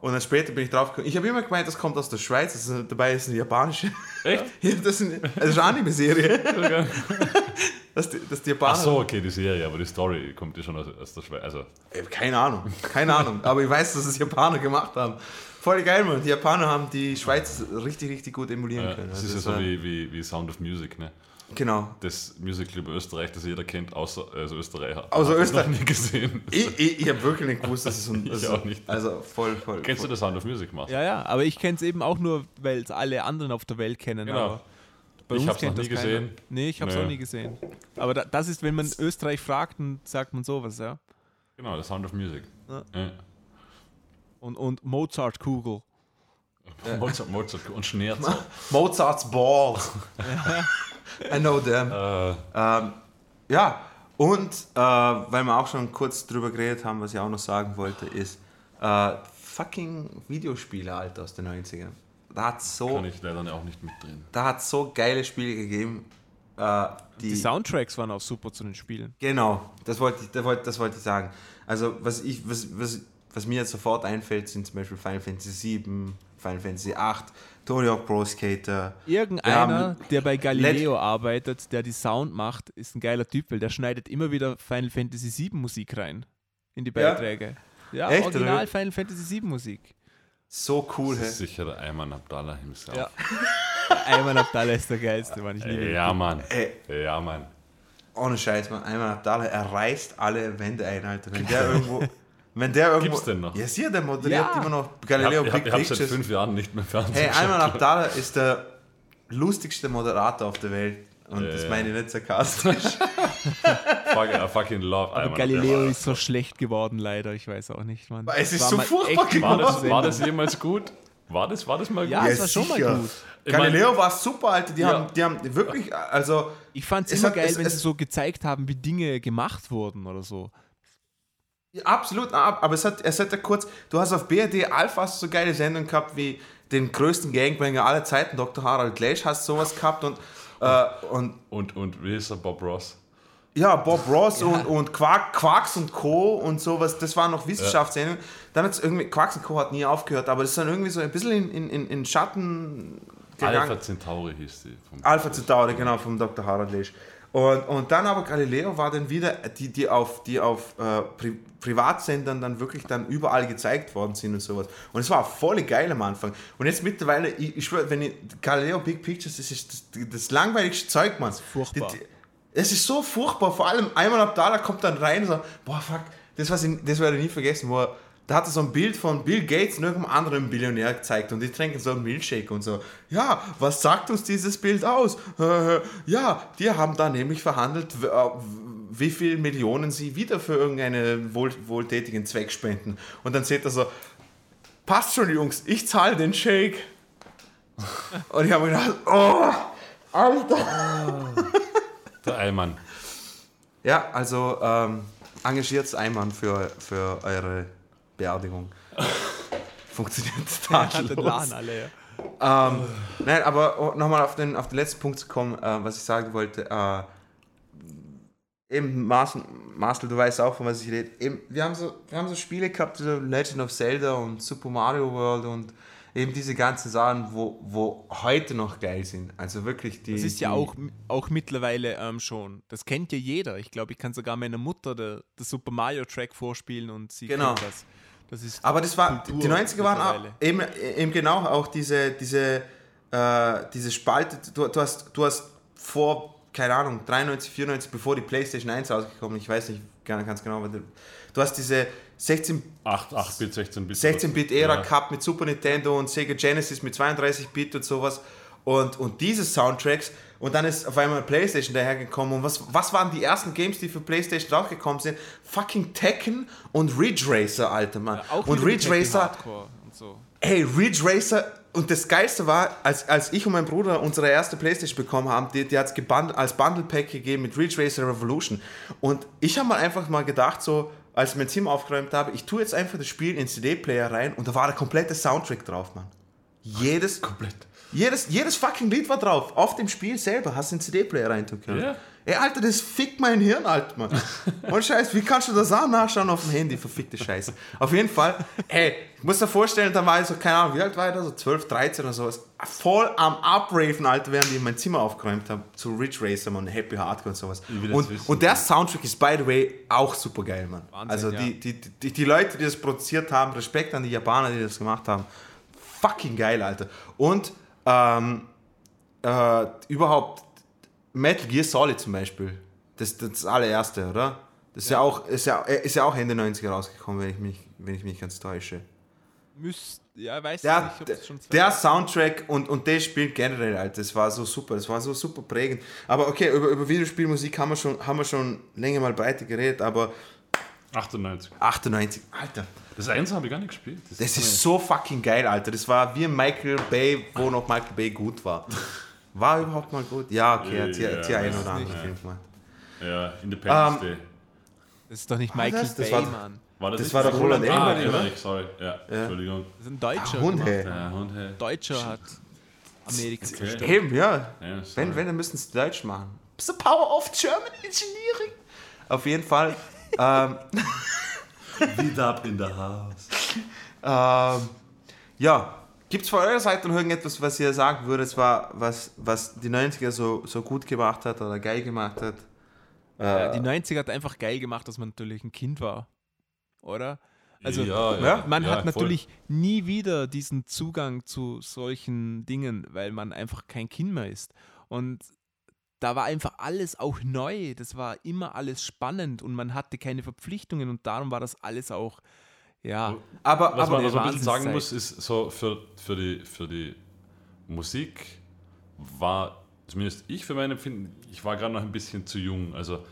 Und dann später bin ich drauf gekommen. Ich habe immer gemeint, das kommt aus der Schweiz, das ist, dabei ist eine japanische. Echt? Ja, das, ist eine, das eine Anime-Serie. Das, die- das die Japaner. Ach so, okay, die Serie, aber die Story kommt ja schon aus, aus der Schweiz. Also, Ey, Keine Ahnung, keine Ahnung. Aber ich weiß, dass es Japaner gemacht haben. Voll geil, Mann. Die Japaner haben die Schweiz richtig, richtig gut emulieren ja, können. das Also ist ja das so wie, wie, wie Sound of Music, ne? Genau. Das Musical über Österreich, das jeder kennt, außer also Österreicher. Außer ich Österreich. noch nie gesehen. Ich, ich, ich habe wirklich nicht gewusst, dass es so ein. Ich also, auch nicht. Also voll, voll. Kennst du voll. das Sound of Music, Marcel? Ja, ja, aber ich kenne es eben auch nur, weil es alle anderen auf der Welt kennen. Genau. Aber bei Ich kennt noch nie das keiner. gesehen. Nee, ich habe es Nee. auch nie gesehen. Aber da, das ist, wenn man Österreich fragt, dann sagt man sowas, ja. Genau, der Sound of Music. Ja. Ja. Und, und Mozart-Kugel. Mozart, Mozart und Schneerzer. Mozart's Balls. I know them. äh, Ähm, ja, und äh, weil wir auch schon kurz drüber geredet haben, was ich auch noch sagen wollte, ist äh, fucking Videospiele, Alter, aus den 90ern. Da hat so, kann ich leider auch nicht mitreden. da hat so geile Spiele gegeben. Äh, die, Die Soundtracks waren auch super zu den Spielen. Genau, das wollte ich, das wollte, das wollte ich sagen. Also, was, ich, was, was, was mir jetzt sofort einfällt, sind zum Beispiel Final Fantasy VII, Final Fantasy VIII, Tony Hawk Pro Skater. Irgendeiner, der bei Galileo arbeitet, der die Sound macht, ist ein geiler Typ, weil der schneidet immer wieder Final Fantasy VII Musik rein in die Ja? Beiträge. Ja, Echt, original oder? Final Fantasy VII Musik. So cool, Das hä? ist sicher der Ayman Abdallah himself. Ja. Ayman Abdallah ist der geilste, Mann. Ich liebe ihn. Ja, Mann. Ey, Ja, Mann. ohne Scheiß, man. Einmal Abdallah, er reißt alle Wände ein, Alter. Wenn der irgendwo. Wenn der irgendwo. Gibt's denn noch? Ja, sieh, der moderiert Ja. immer noch Ich Galileo habe hab, Big ich hab seit Pictures. fünf Jahren nicht mehr Fernsehen Hey. Ayman Abdallah ist der lustigste Moderator auf der Welt. Und das Ja. meine ich nicht sarkastisch. Fuck, I fucking love Aber Ayman Galileo ist so schlecht geworden, leider. Ich weiß auch nicht, Mann. Es ist War so furchtbar eine War das, war das jemals gut? War das, war das mal Ja, gut? es war schon mal sicher. gut. Ich Galileo war super, Alter. Die, Ja. haben, die haben wirklich, also. Ich fand es immer geil, es- wenn es- sie so gezeigt haben, wie Dinge gemacht wurden oder so. Ja, absolut, ab- aber es hat, es hat ja kurz, du hast auf BRD Alpha so geile Sendungen gehabt wie den größten Gangbanger aller Zeiten, Dr. Harald Lesch, hast sowas gehabt und, äh, und Und, und wie ist er, Bob Ross? ja, Bob Ross und, und Quark, Quarks und Co. und sowas, das waren noch Wissenschaftssendungen. Dann hat es irgendwie, Quarks und Co. hat nie aufgehört, aber das ist dann irgendwie so ein bisschen in, in, in, Schatten gegangen. Alpha Centauri hieß die. Alpha Centauri, genau, vom Dr. Harald Lesch. Und, und dann aber Galileo war dann wieder, die, die auf, die auf äh, Pri Privatsendern dann wirklich dann überall gezeigt worden sind und sowas. Und es war voll geil am Anfang. Und jetzt mittlerweile, ich, ich schwöre, wenn ich, Galileo Big Pictures, das ist das, das langweiligste Zeug, Mann. Furchtbar. Die, die, es ist so furchtbar, vor allem einmal ab da, da kommt dann rein und so, boah, fuck, das, was ich, das werde ich nie vergessen, wo er, da hat er so ein Bild von Bill Gates und irgendeinem anderen Billionär gezeigt und die trinken so einen Milchshake und so. Ja, was sagt uns dieses Bild aus? Äh, ja, die haben da nämlich verhandelt, äh, wie viel Millionen sie wieder für irgendeinen wohl, wohltätigen Zweck spenden. Und dann seht ihr so, passt schon, Jungs, ich zahle den Shake. Und ich habe mir gedacht, oh, Alter. Der Ayman. Ja, also ähm, engagiert Einmann für, für eure Beerdigung. Funktioniert tadellos. Lahn alle, ja. Ähm, nein, aber nochmal auf den, auf den letzten Punkt zu kommen, äh, was ich sagen wollte. Äh, eben, Marcel, Marcel, du weißt auch, von was ich rede. Eben, wir, haben so, wir haben so Spiele gehabt, so Legend of Zelda und Super Mario World und eben diese ganzen Sachen, wo, wo heute noch geil sind. Also wirklich die. Das ist ja auch, auch mittlerweile ähm, schon. Das kennt ja jeder. Ich glaube, ich kann sogar meiner Mutter der, der Super Mario Track vorspielen und sie Genau. kennt das. Das ist Aber das war, Kultur die 90er waren auch, eben, eben genau auch diese, diese, äh, diese Spalte. Du, du, hast, du hast vor, keine Ahnung, 93, 94, bevor die PlayStation 1 rausgekommen ist, ich weiß nicht ganz genau, aber du, du hast diese 16 8, 8-Bit, 16-Bit. 16-Bit-Ära Ja. gehabt mit Super Nintendo und Sega Genesis mit 32-Bit und sowas. Und, und diese Soundtracks. Und dann ist auf einmal PlayStation dahergekommen. Und was, was waren die ersten Games, die für PlayStation rausgekommen sind? Fucking Tekken und Ridge Racer, Alter Mann. auch und Ridge Racer, Hardcore und so. Hey, Ridge Racer. Und das Geilste war, als, als ich und mein Bruder unsere erste Playstation bekommen haben, die, die hat es als Bundle Pack gegeben mit Ridge Racer Revolution. Und ich habe mal einfach mal gedacht, so, als ich mein Zimmer aufgeräumt habe, ich tue jetzt einfach das Spiel in CD-Player rein und da war der komplette Soundtrack drauf, Mann. Jedes, Komplett. Jedes, jedes fucking Lied war drauf. Auf dem Spiel selber hast du einen CD-Player rein tun können. Ja. Ey, Alter, das fickt mein Hirn, Alter, Mann. Und Scheiß, wie kannst du das auch nachschauen auf dem Handy? Verfickte Scheiße. Auf jeden Fall, ey, ich muss dir vorstellen, da war ich so, keine Ahnung, wie alt war ich da? So 12, 13 oder sowas. Voll am Upraven, Alter, während ich mein Zimmer aufgeräumt habe. Zu Ridge Racer, Mann, Happy Hardcore und sowas. Und, wissen. und der Soundtrack ist, by the way, auch super geil, Mann. Wahnsinn, also ja. die, die, die, die Leute, die das produziert haben, Respekt an die Japaner, die das gemacht haben. Fucking geil, Alter. Und ähm, äh, überhaupt Metal Gear Solid zum Beispiel. Das, das allererste, oder? Das ist ja, auch, ist, ja, ist ja auch Ende 90er rausgekommen, wenn ich mich, wenn ich mich ganz täusche. Müsst, ja, weiß Der, nicht, das schon zwei der Soundtrack und, und das Spiel generell, Alter, das war so super, das war so super prägend. Aber okay, über, über Videospielmusik haben wir, schon, haben wir schon länger mal breite geredet, aber 98. 98, Alter, Das Eins habe ich gar nicht gespielt. das ist so fucking geil, Alter. Das war wie Michael Bay, wo noch Michael Bay gut war. War er überhaupt mal gut? Ja, okay, er hat hier, hier einen oder anderen. Film gemacht. Ja, Independence Ähm, Day. Das ist doch nicht Michael das? Das Bay, war- Mann. War das, das nicht war der Roland Ah, Emmerich, oder? Emmerich, sorry. Ja, Entschuldigung. Das ist ein Deutscher. Hund, gemacht. hey. Ja, Hund, hey. Deutscher hat Amerika Okay. Eben, ja. Wenn, wenn, dann müssten es Deutsch machen. The power of German Engineering. Auf jeden Fall. ähm, Wieder ab in der Haus. ähm, ja, gibt es von eurer Seite noch irgendetwas, was ihr sagen würdet, war, was, was die 90er so, so gut gemacht hat oder geil gemacht hat? Ja, die 90er hat einfach geil gemacht, dass man natürlich ein Kind war. Oder? Also, ja, ja, man ja, hat voll. natürlich nie wieder diesen Zugang zu solchen Dingen, weil man einfach kein Kind mehr ist. Und da war einfach alles auch neu. Das war immer alles spannend und man hatte keine Verpflichtungen und darum war das alles auch, ja, Aber, Was aber man also ein bisschen sagen muss, ist so für, für, die, für die Musik war, zumindest ich für mein Empfinden, ich war gerade noch ein bisschen zu jung. Also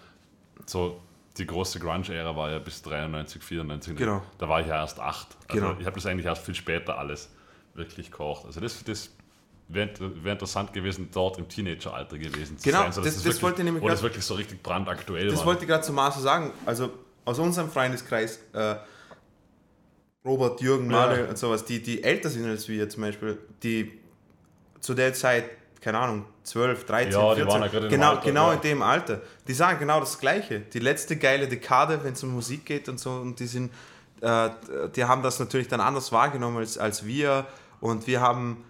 so die große Grunge-Ära war ja bis 93, 94. Genau. Da war ich ja erst acht. Also Genau. ich habe das eigentlich erst viel später alles wirklich gekocht. Also das, das wäre wär interessant gewesen, dort im Teenageralter gewesen zu Genau, sein. So, das- das wirklich, wollte ich nämlich Wo das wirklich so richtig brandaktuell Das war. wollte ich gerade zu Marcel sagen. Also aus unserem Freundeskreis, äh, Robert, Jürgen, Ja. Manuel und sowas, die, die älter sind als wir zum Beispiel, die zu der Zeit, keine Ahnung, 12, 13, Ja, die 14, waren ja gerade genau, Alter, genau ja. in dem Alter, die sagen genau das Gleiche. Die letzte geile Dekade, wenn es um Musik geht und so, und die sind, äh, die haben das natürlich dann anders wahrgenommen als, als wir und wir haben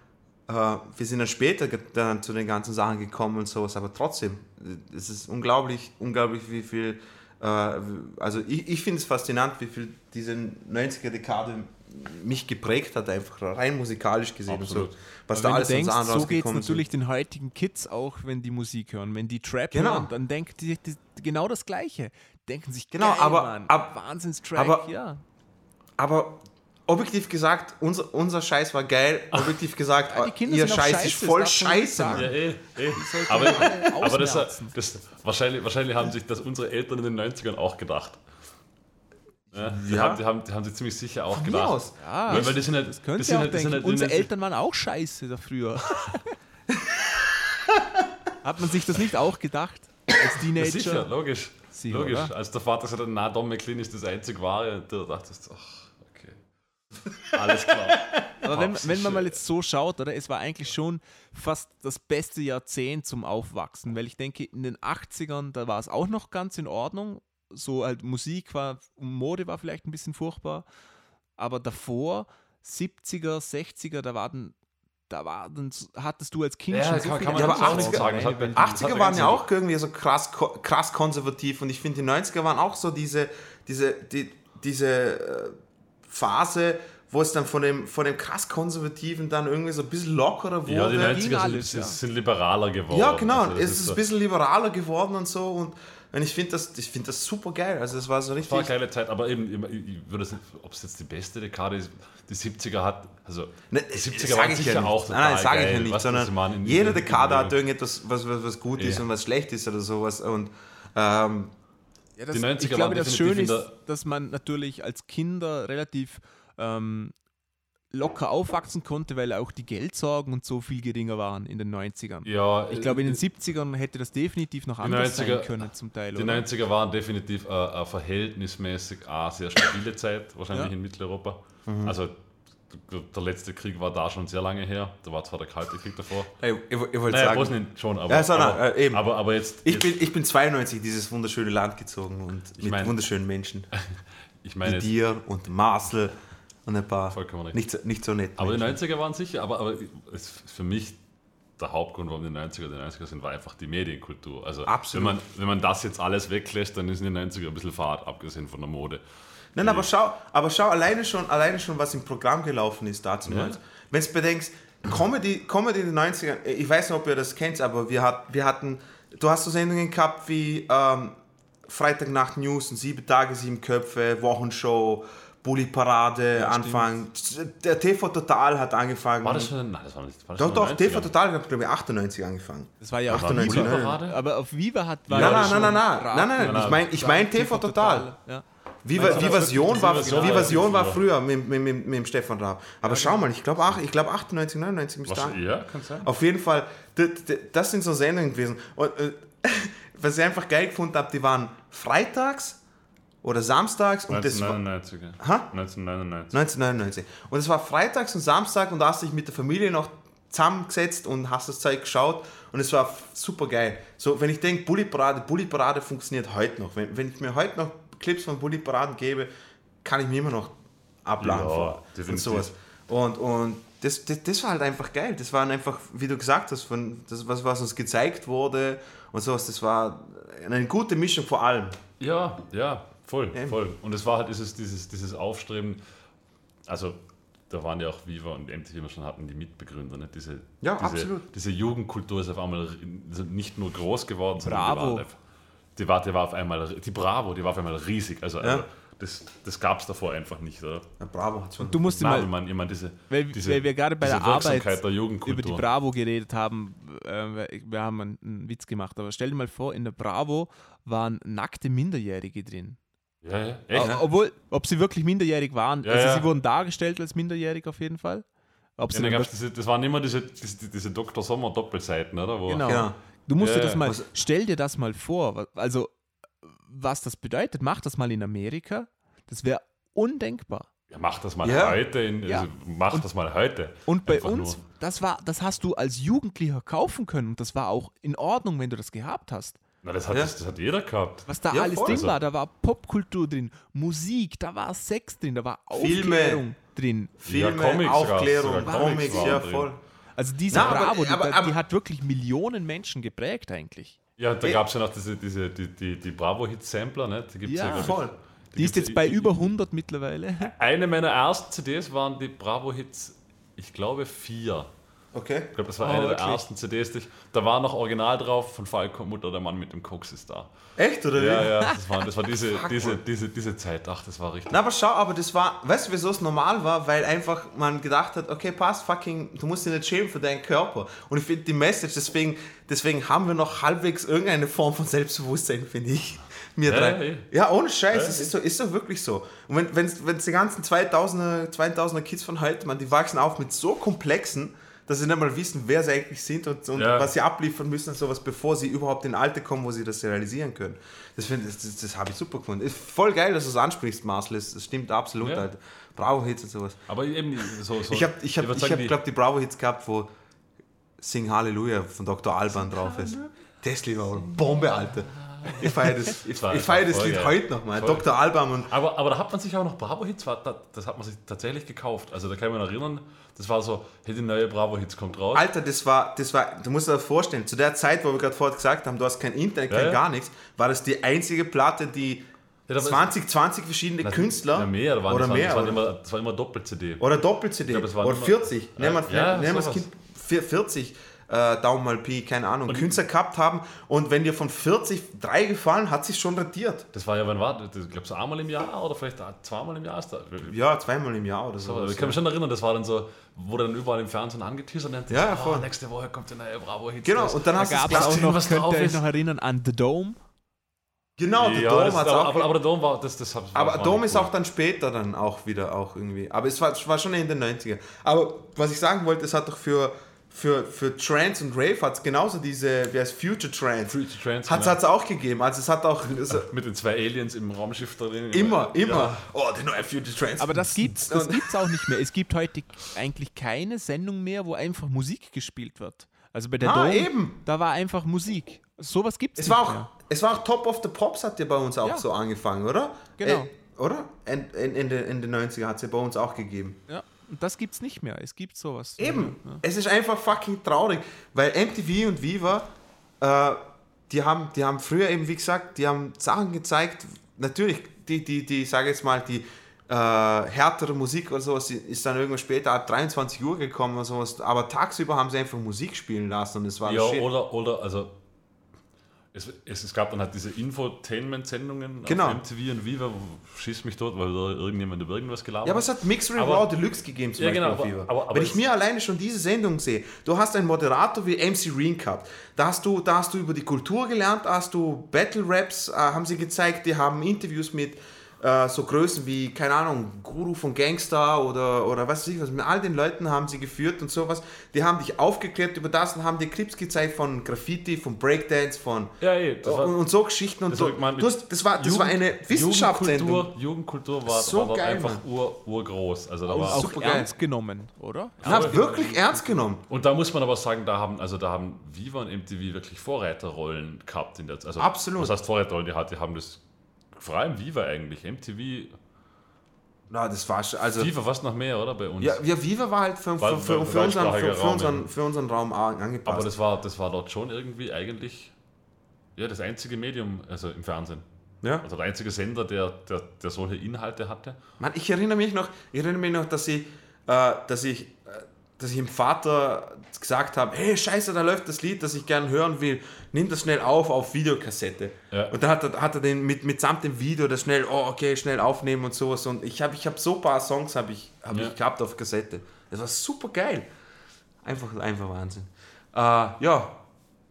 äh, wir sind dann später dann zu den ganzen Sachen gekommen und sowas, aber trotzdem, es ist unglaublich, unglaublich, wie viel, äh, also ich, ich finde es faszinant, wie viel diese 90er-Dekade mich geprägt hat, einfach rein musikalisch gesehen so, was Aber da alles denkst, so geht es natürlich den heutigen Kids auch, wenn die Musik hören. Wenn die Trap Genau. hören, dann denken die, die genau das Gleiche. Denken sich, Genau, geil, aber- Mann, ab- Wahnsinnstrack, ja. sind. Aber objektiv gesagt, unser, unser Scheiß war geil, objektiv gesagt, Ja, ihr Scheiß scheiße, ist das voll scheiße. Ja, eh, eh. sollten Aber, alle aber das, das, wahrscheinlich, wahrscheinlich haben sich das unsere Eltern in den 90ern auch gedacht. Ja, die, Ja. Haben, die, haben, die haben sich ziemlich sicher auch Von mir gedacht. aus. Ja, Weil, weil die sind halt, das ihr sind halt, sind denken. halt Unsere Eltern waren auch scheiße da früher. Hat man sich das nicht auch gedacht? als Ja, Teenager. sicher, logisch. Sicher, logisch. oder? Als der Vater gesagt hat, na, Don McLean ist das einzig wahre, da dachtest du, ach. Alles klar. Aber wenn, wenn man mal jetzt so schaut, oder? Es war eigentlich schon fast das beste Jahrzehnt zum Aufwachsen, weil ich denke, in den 80ern, da war es auch noch ganz in Ordnung. So halt Musik war, Mode war vielleicht ein bisschen furchtbar, aber davor, 70er, 60er, da war dann, da war dann, hattest du als Kind Ja, schon so kann- viel kann man Ja, aber Einfluss 80er auf sagen, deine das hat- Welt. das 80er hat waren ja auch irgendwie so krass, krass konservativ und ich finde, die 90er waren auch so diese, diese, die, diese äh, Phase, wo es dann von dem, von dem krass konservativen dann irgendwie so ein bisschen lockerer wurde. Ja, die 90er sind, alles, ja. sind liberaler geworden. Ja, genau. Also das es ist so- ein bisschen liberaler geworden und so. Und, und ich finde das, ich find das super geil. Also, es war so Das war richtig. eine geile Zeit, aber eben, ich würde ob es jetzt die beste Dekade ist, die 70er hat, also Ne, die 70er sag waren ich sicher ja auch total Nein, nein, sage ich ja nicht, was sondern in- jede Dekade in- hat irgendetwas, was, was, was gut ist Ja. und was schlecht ist oder sowas. Und ähm, Ja, das, Die 90er ich glaube, das Schöne ist, dass man natürlich als Kinder relativ ähm, locker aufwachsen konnte, weil auch die Geldsorgen und so viel geringer waren in den 90ern. ja, Ich glaube, in den die 70ern hätte das definitiv noch anders 90er sein können zum Teil. Die oder? 90er waren definitiv äh, eine verhältnismäßig eine sehr stabile Zeit, wahrscheinlich Ja. in Mitteleuropa. Mhm. Also der letzte Krieg war da schon sehr lange her. Da war zwar der Kalte Krieg davor. ich, ich, ich wollte Naja, sagen, Bosnien schon, aber, Ja, so, na, aber, äh, eben. aber, aber jetzt, ich, jetzt bin, ich bin 92 in dieses wunderschöne Land gezogen und mit mein- wunderschönen Menschen. ich meine, jetzt, dir und Marcel und ein paar Vollkommen recht. nicht, so- nicht so nett. aber die Menschen. 90er waren sicher, aber, aber ist für mich der Hauptgrund, warum die 90er die 90er sind, war einfach die Medienkultur. Also Absolut. Wenn, man, wenn man das jetzt alles weglässt, dann sind die 90er ein bisschen fad, abgesehen von der Mode. Nein, aber schau, aber schau alleine schon, alleine schon, was im Programm gelaufen ist dazu. Ja. Wenn du bedenkst, Comedy, Comedy in den 90ern, ich weiß nicht, ob ihr das kennt, aber wir, hat, wir hatten, du hast so Sendungen gehabt wie ähm, Freitagnacht News und sieben Tage, sieben Köpfe, Wochenshow, Bully Parade, Anfang. Der TV Total hat angefangen. War das schon? Nein, das war nicht. War das Doch, schon doch, in den TV 90ern? Total hat, glaube ich, 98 angefangen. Das war ja auch War 98, Bulli nein. Parade? Aber auf Viva hat war Nein, ja nein, schon nein, nein, nein, Rat- nein, nein, nein, ich meine ich mein TV Total. Ja. Viva, Meinst das Vivasion wird- war, Vivasion Vivasion war war früher mit, mit, mit, mit dem Stefan Raab. Aber schau mal, ich glaube ich glaub 98, 99 müsste da. Ja, kann sein. Auf jeden Fall, d- d- das sind so Sendungen gewesen. Und, äh, was ich einfach geil gefunden habe, die waren freitags oder samstags und das war 1999. ja. Ha? 1999. 1999. Und es war freitags und Samstag und da hast du dich mit der Familie noch zusammengesetzt und hast das Zeug geschaut und es war super geil. So, wenn ich denke, Bully Parade, Bully Parade funktioniert heute noch. Wenn, wenn ich mir heute noch Clips von Bully Paraden gebe, kann ich mir immer noch abladen Ja, und sowas. Und, und das, das, das war halt einfach geil. Das waren einfach, wie du gesagt hast, von das, was, was uns gezeigt wurde und sowas, das war eine gute Mischung vor allem. Ja, ja, voll, Eben. voll. Und es war halt dieses, dieses, dieses Aufstreben, also da waren ja auch Viva und MTV immer schon hatten die Mitbegründer, ne? diese, Ja, diese, absolut. diese Jugendkultur ist auf einmal also nicht nur groß geworden, sondern Bravo. die war, einfach- die war, die war auf einmal, die Bravo, die war auf einmal riesig. Also, also das, das gab es davor einfach nicht, oder? Ja, Bravo hat schon. Du musst Nein, mal, ich meine, ich meine diese, weil, diese, weil wir gerade bei der Arbeit der über die Bravo geredet haben, äh, wir haben einen, einen Witz gemacht, aber stell dir mal vor, in der Bravo waren nackte Minderjährige drin. ja, ja, echt? O- Obwohl, ob sie wirklich minderjährig waren, Ja, also ja. sie wurden dargestellt als minderjährig auf jeden Fall. Ob Ja, sie da dann gab's diese, das waren immer diese, diese, diese Dr. Sommer Doppelseiten, oder? Wo, Genau. Genau. Du musst Ja, dir das mal, Was- stell dir das mal vor, also was das bedeutet, mach das mal in Amerika, das wäre undenkbar. Ja, mach das mal Ja. heute. In, Ja. also, mach das mal heute. Und bei Einfach uns, nur. das war, das hast du als Jugendlicher kaufen können und das war auch in Ordnung, wenn du das gehabt hast. Na, das, hat, Ja. das, das hat jeder gehabt. Was da Ja, alles voll. drin Also- war, da war Popkultur drin, Musik, da war Sex drin, da war Filme. Aufklärung drin. Filme, Comics Aufklärung, Comics, Comics ja drin. voll. Also diese Na, aber- Bravo, die, aber- aber- die hat wirklich Millionen Menschen geprägt eigentlich. Ja, da Eh. gab es ja noch diese, diese, die, die, die Bravo-Hit-Sampler, ne? Die gibt's Ja. ja. Voll. Die ist gibt's jetzt bei über 100 mittlerweile. Eine meiner ersten CDs waren die Bravo-Hits, ich glaube vier. Okay. Ich glaube, das war Oh, eine wirklich? der ersten CDs. Die ich, da war noch Original drauf von Falco Mutter, der Mann mit dem Koks ist da. Echt, oder Ja, wie? ja, das war, das war diese, Fuck, diese, diese, diese Zeit. Ach, das war richtig. Na, aber schau, aber das war, weißt du, wieso es normal war? Weil einfach man gedacht hat, okay, passt, fucking, du musst dich nicht schämen für deinen Körper. Und ich finde die Message, deswegen, deswegen haben wir noch halbwegs irgendeine Form von Selbstbewusstsein, finde ich. Mir Ja, drei. ja, Ja, ohne Scheiß, Ja, das ist so, ist so wirklich so. Und wenn es die ganzen 2000er, 2000er Kids von heute, man, die wachsen auf mit so komplexen, dass sie nicht mal wissen, wer sie eigentlich sind und, und Ja. was sie abliefern müssen und sowas, bevor sie überhaupt in Alte kommen, wo sie das realisieren können. Das, find- das, das, das habe ich super gefunden. Ist voll geil, dass du es ansprichst, Marcel. Das, stimmt absolut. Ja. Halt. Bravo-Hits und sowas. Aber eben so. so Ich habe, ich hab, ich hab, die- glaube die Bravo-Hits gehabt, wo Sing Halleluja von Dr. Alban drauf ist. Das Lied war eine Bombe, Alter. Ich feiere das, ich, ich feier das Lied geil. heute noch mal. Voll. Dr. Alban und Aber, aber da hat man sich auch noch Bravo-Hits, das hat man sich tatsächlich gekauft. Also da kann ich mich erinnern, das war so, hey, die neue Bravo-Hits kommt raus. Alter, das war, das war, du musst dir das vorstellen, zu der Zeit, wo wir gerade vorher gesagt haben, du hast kein Internet, kein Ja, gar nichts, war das die einzige Platte, die Ja, da war- 20, 20 verschiedene Na, Künstler Ja, mehr, da waren, oder das, waren, mehr das, waren immer, das war immer Doppel-CD. oder Doppel-CD es oder immer- 40, nehmen wir sowas. Kind 40 äh, Daumen mal Pi, keine Ahnung, Künstler gehabt haben und wenn dir von 40 drei gefallen, hat sich schon rentiert. Das war ja, wann war das? Ich glaube, so einmal im Jahr oder vielleicht zweimal im Jahr ist da. Ja, zweimal im Jahr oder So, so. ich kann mich schon erinnern, das war dann so, wurde dann überall im Fernsehen angeteasert und dann Ja, ja, oh, voll. nächste Woche kommt die neue Bravo-Hits. Genau, und dann Da hast du gab das es auch noch, was könnt drauf ihr euch noch erinnern an The Dome? Genau, der ja, Dom das, hat's aber, auch. aber, aber der Dom war, das, das hat, Aber war Dom ist cool. auch dann später dann auch wieder auch irgendwie. Aber es war, es war schon in den 90er. Aber was ich sagen wollte, es hat doch für, für, für Trance und Rave hat es genauso diese, wie heißt Future Trance. Future Trance, Hat genau. es auch gegeben. Also es hat auch es, Mit den zwei Aliens im Raumschiff drin. immer, immer. Ja. Oh, der neue Future Trance. Aber das gibt's, das gibt's auch nicht mehr. Es gibt heute eigentlich keine Sendung mehr, wo einfach Musik gespielt wird. Also bei der Ah, Dome, eben. da war einfach Musik. Sowas gibt's Es nicht war, auch, mehr. es war auch Top of the Pops hat ja bei uns auch Ja. so angefangen, oder? Genau. Äh, oder? In, in, in den 90er hat es ja bei uns auch gegeben. Ja, und das gibt's nicht mehr. Es gibt sowas. Eben. Es ist einfach fucking traurig, weil MTV und Viva, äh, die, haben, die haben früher eben, wie gesagt, die haben Sachen gezeigt, natürlich, die, die, die sage jetzt mal, die äh, härtere Musik oder sowas ist dann irgendwann später ab 23 Uhr gekommen oder sowas, aber tagsüber haben sie einfach Musik spielen lassen und es war Ja, oder, oder also es, es, es gab dann halt diese Infotainment-Sendungen Genau. auf MTV und Viva, schieß mich tot, weil da irgendjemand über irgendwas gelabert Ja, aber es hat Mix Real Aber- Raw Deluxe gegeben zum Ja, Beispiel genau, auf Viva. aber- aber Wenn ich mir alleine schon diese Sendung sehe, du hast einen Moderator wie MC Reen gehabt, da hast du, da hast du über die Kultur gelernt, da hast du Battle Raps, äh, haben sie gezeigt, die haben Interviews mit äh, so Größen wie, keine Ahnung, Guru von Gangster oder, oder was weiß ich was, mit all den Leuten haben sie geführt und sowas. Die haben dich aufgeklärt über das und haben dir Clips gezeigt von Graffiti, von Breakdance, von Ja, eh, das war- und, und so Geschichten und das so. gemeint Du mit hast, das, war, das war eine Wissenschaftssendung. Jugendkultur, Jugendkultur war, So war geil, einfach ur, urgroß. Also da war auch super geil. ernst genommen, oder? Na, wirklich ernst genommen. Und da muss man aber sagen, da haben, also da haben Viva und MTV wirklich Vorreiterrollen gehabt. In der, also Absolut. Was heißt Vorreiterrollen? Die, hat, die haben das, vor allem Viva eigentlich, MTV, Na, das war schon, also... Viva fast noch mehr, oder? Bei uns. Ja, ja Viva war halt für, War- für, für, war- für, unseren, für, für, Raum, unseren, für unseren Raum an- angepasst. aber das war, das war dort schon irgendwie eigentlich ja, das einzige Medium, also im Fernsehen. ja. Also der einzige Sender, der, der, der solche Inhalte hatte. Mann, ich erinnere mich noch, ich erinnere mich noch, dass ich, äh, dass ich, äh, dass ich dem Vater gesagt habe, hey Scheiße, da läuft das Lied, das ich gern hören will, nimm das schnell auf auf Videokassette. Ja. Und dann hat er, hat er den mit mitsamt dem Video das schnell, oh okay, schnell aufnehmen und sowas. Und ich habe ich hab so ein paar Songs habe ich, hab Ja. ich gehabt auf Kassette. Das war super geil. Einfach, einfach Wahnsinn. Äh, ja,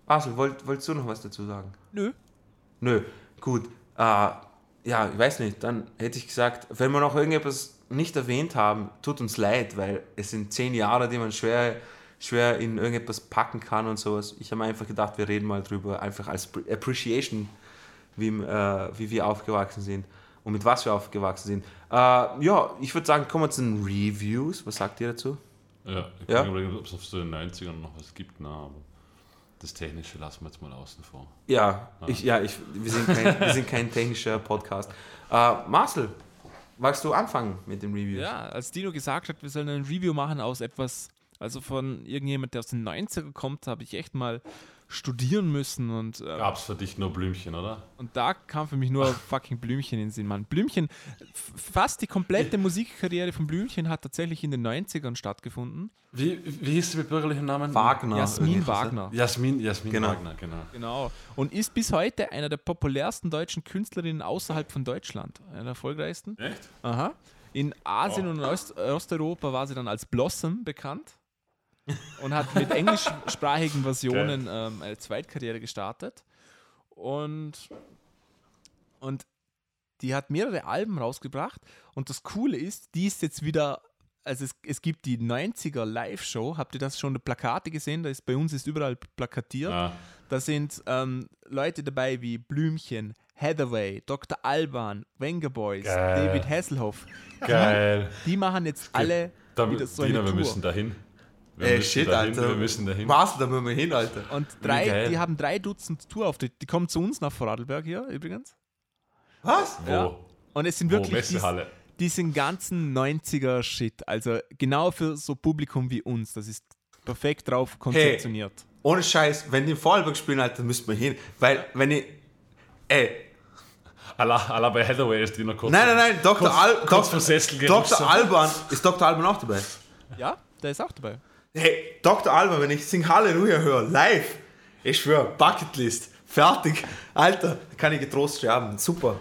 Basel, wollt, wolltest du noch was dazu sagen? Nö. Nö, gut. Äh, ja, ich weiß nicht. Dann hätte ich gesagt, wenn wir noch irgendetwas nicht erwähnt haben, tut uns leid, weil es sind zehn Jahre, die man schwer, schwer in irgendetwas packen kann und sowas. Ich habe mir einfach gedacht, wir reden mal drüber, einfach als Pre- Appreciation, wie, äh, wie wir aufgewachsen sind und mit was wir aufgewachsen sind. Äh, ja, ich würde sagen, kommen wir zu den Reviews. Was sagt ihr dazu? Ja, ich Ja. kann überlegen, ob es auf so den 90ern noch was gibt. Na, aber das Technische lassen wir jetzt mal außen vor. Ja, ich, ja ich, wir, sind kein, wir sind kein technischer Podcast. Äh, Marcel, magst du anfangen mit den Reviews? Ja, als Dino gesagt hat, wir sollen ein Review machen aus etwas, also von irgendjemand, der aus den 90er kommt, habe ich echt mal studieren müssen und, äh, Gab es für dich nur Blümchen, oder? und da kam für mich nur fucking Blümchen in den Sinn, Mann. Blümchen, fast die komplette Musikkarriere von Blümchen hat tatsächlich in den 90ern stattgefunden. Wie, wie hieß sie mit bürgerlichen Namen? Wagner. Jasmin Wagner. Jasmin, Jasmin Genau. Wagner, genau. Genau. Und ist bis heute einer der populärsten deutschen Künstlerinnen außerhalb von Deutschland. Einer der erfolgreichsten. Echt? Aha. In Asien Oh. und Ost Osteuropa war sie dann als Blossom bekannt und hat mit englischsprachigen Versionen ähm, eine Zweitkarriere gestartet. Und, und die hat mehrere Alben rausgebracht. Und das Coole ist, die ist jetzt wieder also es, es gibt die 90er Live-Show. Habt ihr das schon, die Plakate gesehen? Da ist, bei uns ist überall plakatiert. Ah, Da sind ähm, Leute dabei wie Blümchen, Hathaway, Dr. Alban, Wenger Boys, Geil. David Hasselhoff. geil. Die machen jetzt alle Da, wieder so Dina, eine wir Tour. müssen dahin. Wir Ey, shit, dahin. Alter. Wir müssen dahin. Marcel, da müssen wir hin, Alter. Und drei, geil. die haben drei Dutzend Tourauftritte. Die kommen zu uns nach Vorarlberg hier übrigens. Was? Wo? Ja. Und es sind Wo? wirklich dies, Messehalle. diesen ganzen 90er Shit. Also genau für so Publikum wie uns. Das ist perfekt drauf konzeptioniert. Ohne Scheiß, wenn die in Vorarlberg spielen, Alter, müssen wir hin. Weil, wenn ich. Ey, Allah, Allah bei Hathaway ist Dina kurz. nein, nein, nein, Dr. Kurz- Al kurz Dr. Dr. Alban, ist Dr. Alban auch dabei? Ja, der ist auch dabei. Hey, Dr. Alban, wenn ich Sing Halleluja höre, live, ich schwöre, Bucketlist, fertig. Alter, da kann ich getrost sterben. Super,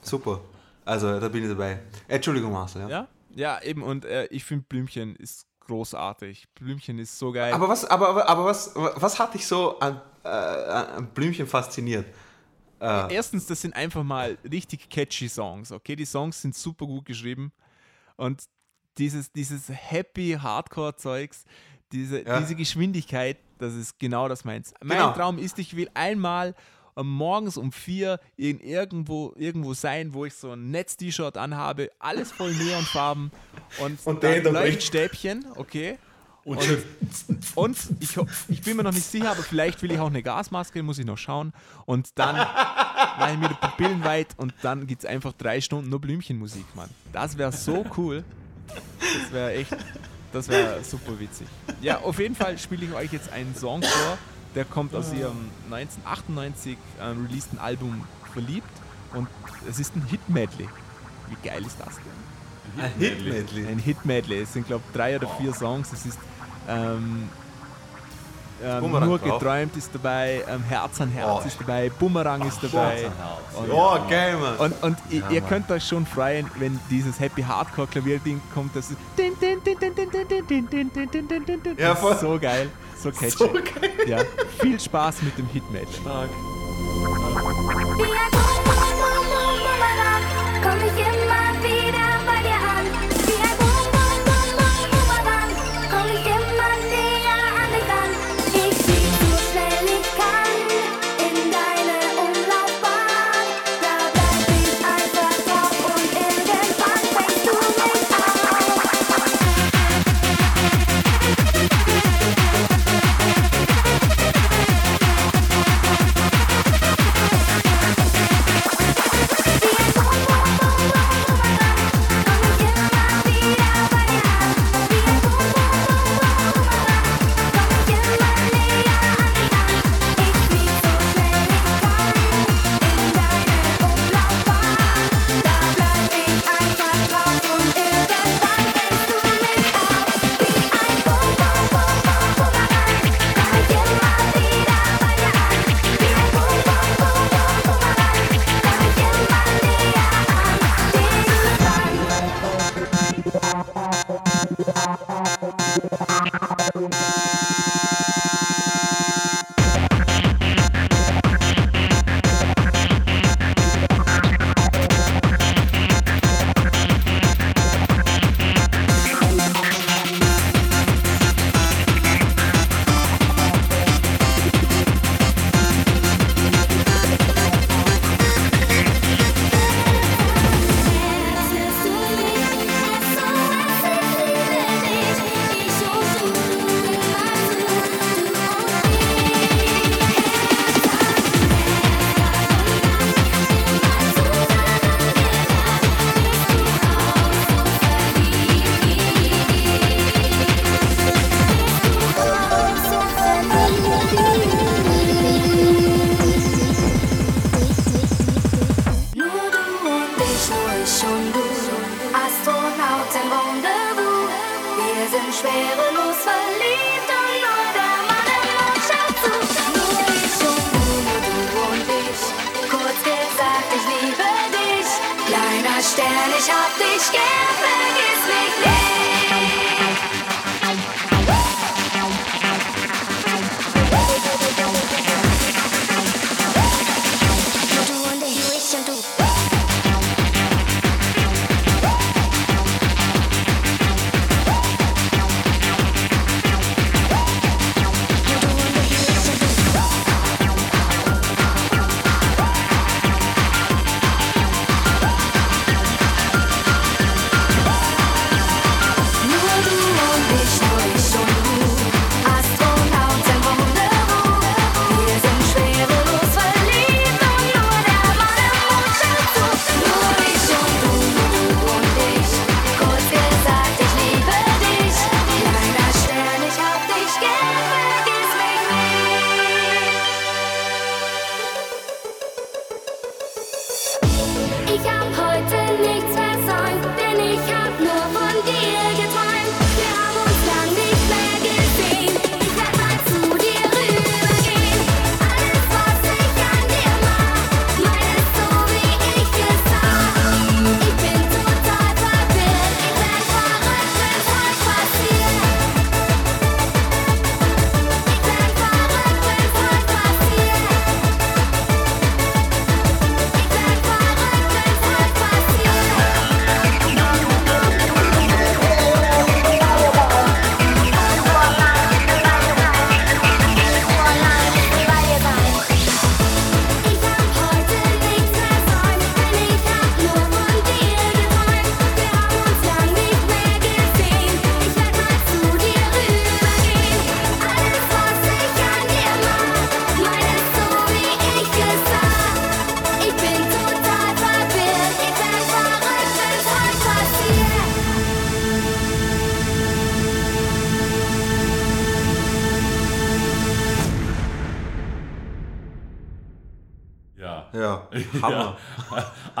super. Also, da bin ich dabei. Entschuldigung, Marcel. Ja. Ja, ja eben. Und äh, ich finde Blümchen ist großartig. Blümchen ist so geil. Aber, was, aber, aber, aber was, was hat dich so an, äh, an Blümchen fasziniert? Erstens, das sind einfach mal richtig catchy Songs, okay? Die Songs sind super gut geschrieben und dieses, dieses happy Hardcore-Zeugs, diese, Ja. diese Geschwindigkeit, das ist genau das meins. Mein Genau. Traum ist, ich will einmal morgens um vier in irgendwo, irgendwo sein, wo ich so ein Netz-T-Shirt anhabe, alles voll Neonfarben und, Und dann Leuchtstäbchen, okay? Und schön. Und ich, ich bin mir noch nicht sicher, aber vielleicht will ich auch eine Gasmaske, muss ich noch schauen. Und dann mache ich mir die Pupillen weit und dann gibt es einfach drei Stunden nur Blümchenmusik, Mann. Das wäre so cool. Das wäre echt, das wäre super witzig. Ja, auf jeden Fall spiele ich euch jetzt einen Song vor, der kommt aus ihrem 1998 ähm, releaseden Album Verliebt und es ist ein Hit-Medley. Wie geil ist das denn? Ein Hit-Medley. Ein Hit-Medley. Es sind, glaube ich, drei oder vier Songs. Es ist ähm, ähm, nur geträumt ist dabei, ähm, Herz an Herz oh, ist dabei, Bumerang oh, ist dabei. Und, oh, geil, Mann. Und, und ja, ihr Mann. könnt euch schon freuen, wenn dieses Happy Hardcore Klavierding kommt, das ist. Ja, das so geil, so catchy. So geil. Ja, viel Spaß mit dem Hitmatch. Stark. Stark.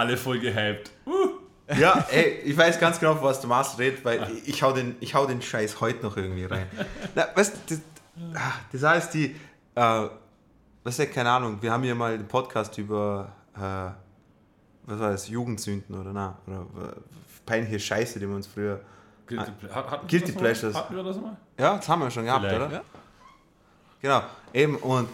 Alle voll gehypt. Ja, ey, ich weiß ganz genau, was der Mars redet, weil ich, ich, hau den, ich hau den Scheiß heute noch irgendwie rein. Na, weißt du, das, ah, das heißt, die, äh, was ja, keine Ahnung, wir haben hier mal den Podcast über, äh, was war das, Jugendsünden oder na, oder äh, peinliche Scheiße, die wir uns früher, Guilty, hat- mal? Pleasures. Hatten wir das mal? ja, das haben wir schon gehabt, Vielleicht. oder? Ja. Genau, eben, und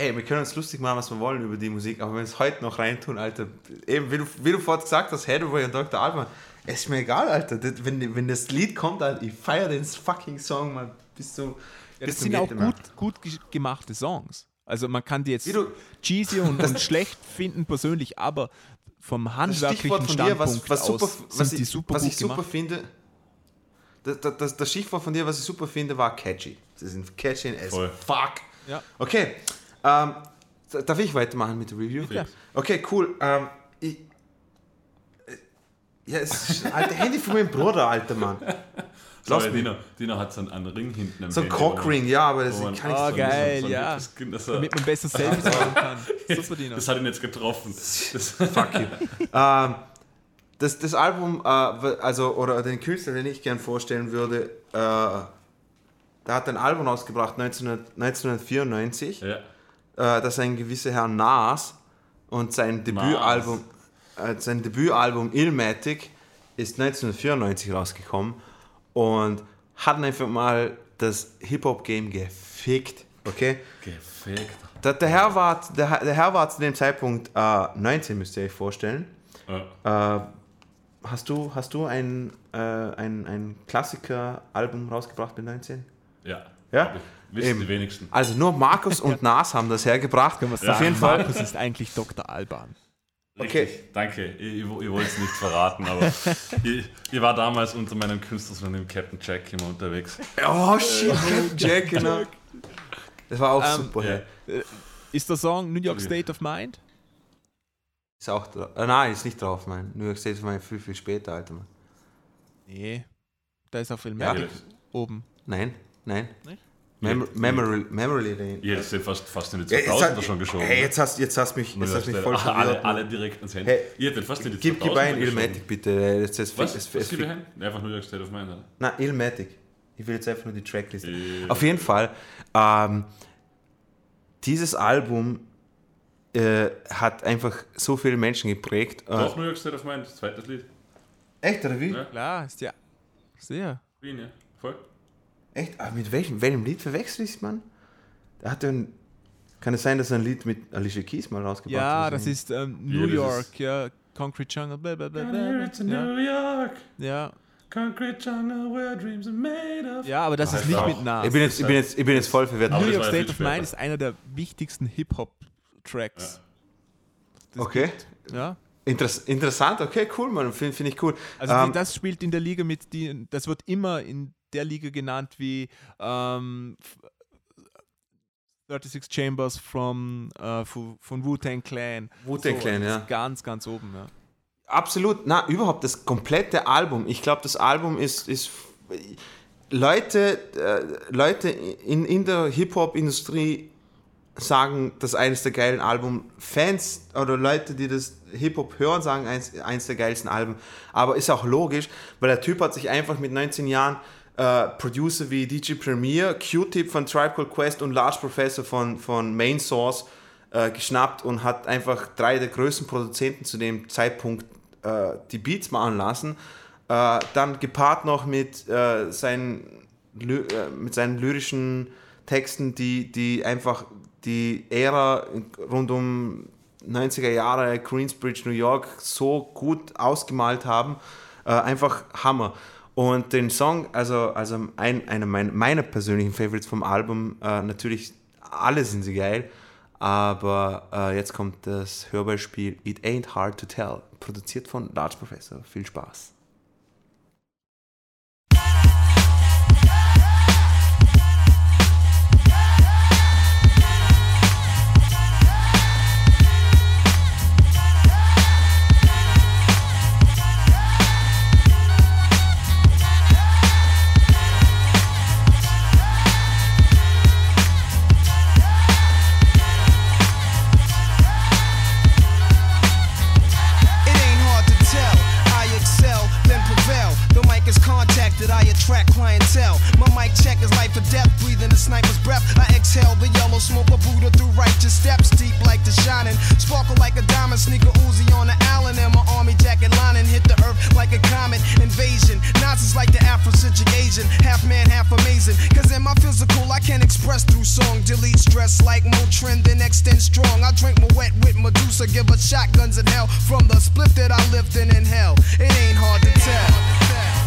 ey, wir können uns lustig machen, was wir wollen über die Musik, aber wenn wir es heute noch reintun, Alter, eben, wie du, wie du vorhin gesagt hast, Hathaway und Dr. Alban, es ist mir egal, Alter, das, wenn, wenn das Lied kommt, Alter, ich feiere den fucking Song mal bis zu, Ja, bis das zum sind auch gut, gut ge- gemachte Songs. Also man kann die jetzt Wie du- cheesy und, und schlecht finden persönlich, aber vom Das handwerklichen Stichwort von dir, was, Standpunkt was, super, aus was, sind die ich, super was gut ich super gemacht. finde, das, das, das, das Stichwort von dir, was ich super finde, war catchy. Sie sind catchy as Voll. fuck. Ja. Okay, ähm, darf ich weitermachen mit der Review? Ja. Okay, cool. Ähm, ich, äh, ja, es ist ein alter Handy von meinem Bruder, alter Mann. Lass Sorry, mich. Dino, Dino hat so einen, einen Ring hinten am So ein Cockring, ja, aber das kann ich Oh, so geil. so ja. das er- Damit man besser Selfies machen kann. Super, Dino. Das hat ihn jetzt getroffen. Das, Fuck you. ähm, das, das Album, äh, also, oder den Künstler, den ich gern vorstellen würde, äh, der hat ein Album rausgebracht 19, 1994. ja. Äh, dass ein gewisser Herr Nas und sein Debütalbum, äh, sein Debütalbum Illmatic ist 1994 rausgekommen und hat einfach mal das Hip-Hop-Game gefickt. Okay? Gefickt. Der, der, Herr war, der, der Herr war zu dem Zeitpunkt äh, 19, müsst ihr euch vorstellen. Ja. Äh, hast du, hast du ein, äh, ein, ein Klassiker-Album rausgebracht mit 19? ja. Ja? Wissen Eben. die wenigsten. Also nur Markus und Nas haben das hergebracht. Können wir Auf sagen, jeden Fall. Markus ist eigentlich Dr. Alban. Okay. Richtig, danke. Ich, ich, ich wollte es nicht verraten, aber ich, ich war damals unter meinem Künstlersohn Captain Jack immer unterwegs. Oh shit, Jack, genau. Das war auch Ähm, super. ja. ja. Ist der Song New York. State of Mind? Ist auch drauf. Äh, nein, ist nicht drauf, mein. New York State ist mein viel, viel später, Alter. Mann. Nee. Da ist auf Film Ja. oben. Nein, nein. Nicht? Mem Ja. Memory, Memory Lane. Hätte sie fast, fast in die Ja, jetzt 2000er hat- schon geschoben. Hey, jetzt hast, jetzt hast mich, jetzt hast mich voll verwirrt. alle, alle direkt ins Handy. Hey, ich hätte fast in die Gib, 2000er gib ein geschoben. Ilmatic bitte. Das, das, Was? das, Was das, gib ich ein? Einfach New York State of Mind. Nein, Ilmatic. Ich will jetzt einfach nur die Tracklist. Äh, Auf jeden Fall, ähm, dieses Album äh, hat einfach so viele Menschen geprägt. Äh, Doch, New York State of Mind, zweites Lied. echt, oder wie? Ja. Klar, ist ja sehr. Wien, ja. Voll. Echt? Aber mit welchem, welchem Lied verwechsel ich man? Der hat ein. Kann es sein, dass er ein Lied mit Alicia Keys mal rausgebracht Ja, hat? das ist ähm, Ja, New das York, ist- ja. Concrete Jungle, bla bla bla Come bla. here to Ja, New York, ja. concrete jungle where dreams are made of. ja, aber das ist Heißt nicht auch. mit Nas. Ich bin, jetzt, ich, bin jetzt, ich bin jetzt voll verwirrt. New York ja State of Mind ist einer der wichtigsten Hip-Hop-Tracks. Okay. Ja. Interess interessant, okay, cool, Mann. Finde find ich cool. Also Ähm, die, das spielt in der Liga mit, die, das wird immer in der Liga genannt wie ähm, f- 36 Chambers from, äh, von Wu-Tang Clan. Wu-Tang Clan, das ja. Ganz, ganz oben, ja. Absolut, na, überhaupt das komplette Album. Ich glaube, das Album ist, ist Leute, äh, Leute in, in der Hip-Hop-Industrie sagen, das ist eines der geilen Alben. Fans oder Leute, die das Hip-Hop hören, sagen, eins, eins der geilsten Alben. Aber ist auch logisch, weil der Typ hat sich einfach mit 19 Jahren äh, Producer wie DJ Premier, Q-Tip von Tribe Called Quest und Large Professor von, von Main Source äh, geschnappt und hat einfach drei der größten Produzenten zu dem Zeitpunkt äh, die Beats machen lassen. Äh, dann gepaart noch mit, äh, seinen, mit seinen lyrischen Texten, die, die einfach die Ära rund um 90er Jahre Queensbridge, New York so gut ausgemalt haben. Äh, einfach Hammer. Und den Song, also, also ein, einer meiner, meiner persönlichen Favorites vom Album, äh, natürlich alle sind sie geil, aber äh, jetzt kommt das Hörbeispiel It Ain't Hard to Tell, produziert von Large Professor. Viel Spaß. Clientele. My mic check is life or death, breathing a sniper's breath. I exhale the yellow smoke of Buddha through righteous steps, deep like the shining. Sparkle like a diamond, sneaker Uzi on the Allen, and my army jacket lining hit the earth like a comet invasion. Nazis like the Afrocentric Asian, half man, half amazing. Cause in my physical, I can express through song. Delete stress like Motrin, then extend strong. I drink my wet with Medusa, give her shotguns in hell from the split that I lived in in hell. It ain't hard to tell.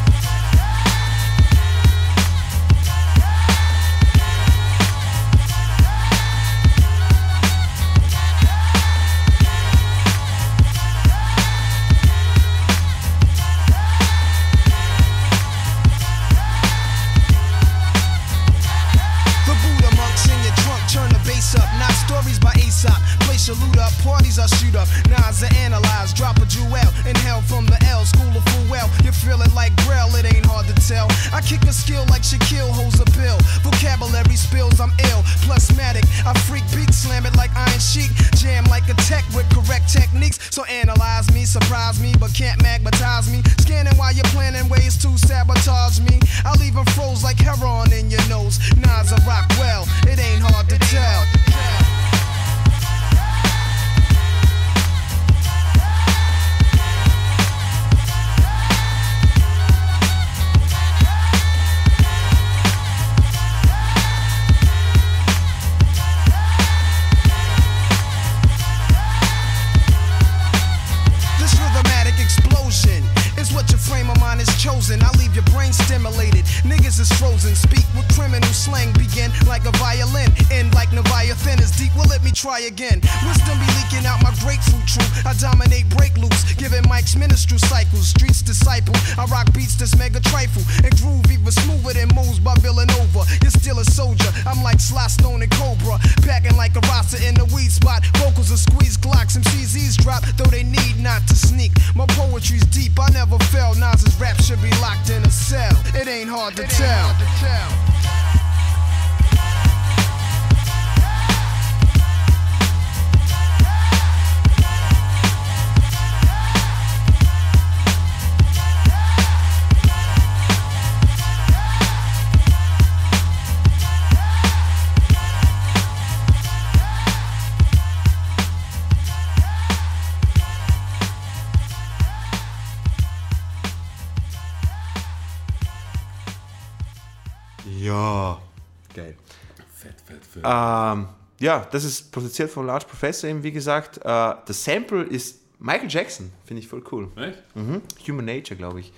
Ja, das ist produziert von Large Professor eben, wie gesagt. Äh, das Sample ist Michael Jackson, finde ich voll cool. Echt? Mhm. Human Nature, glaube ich.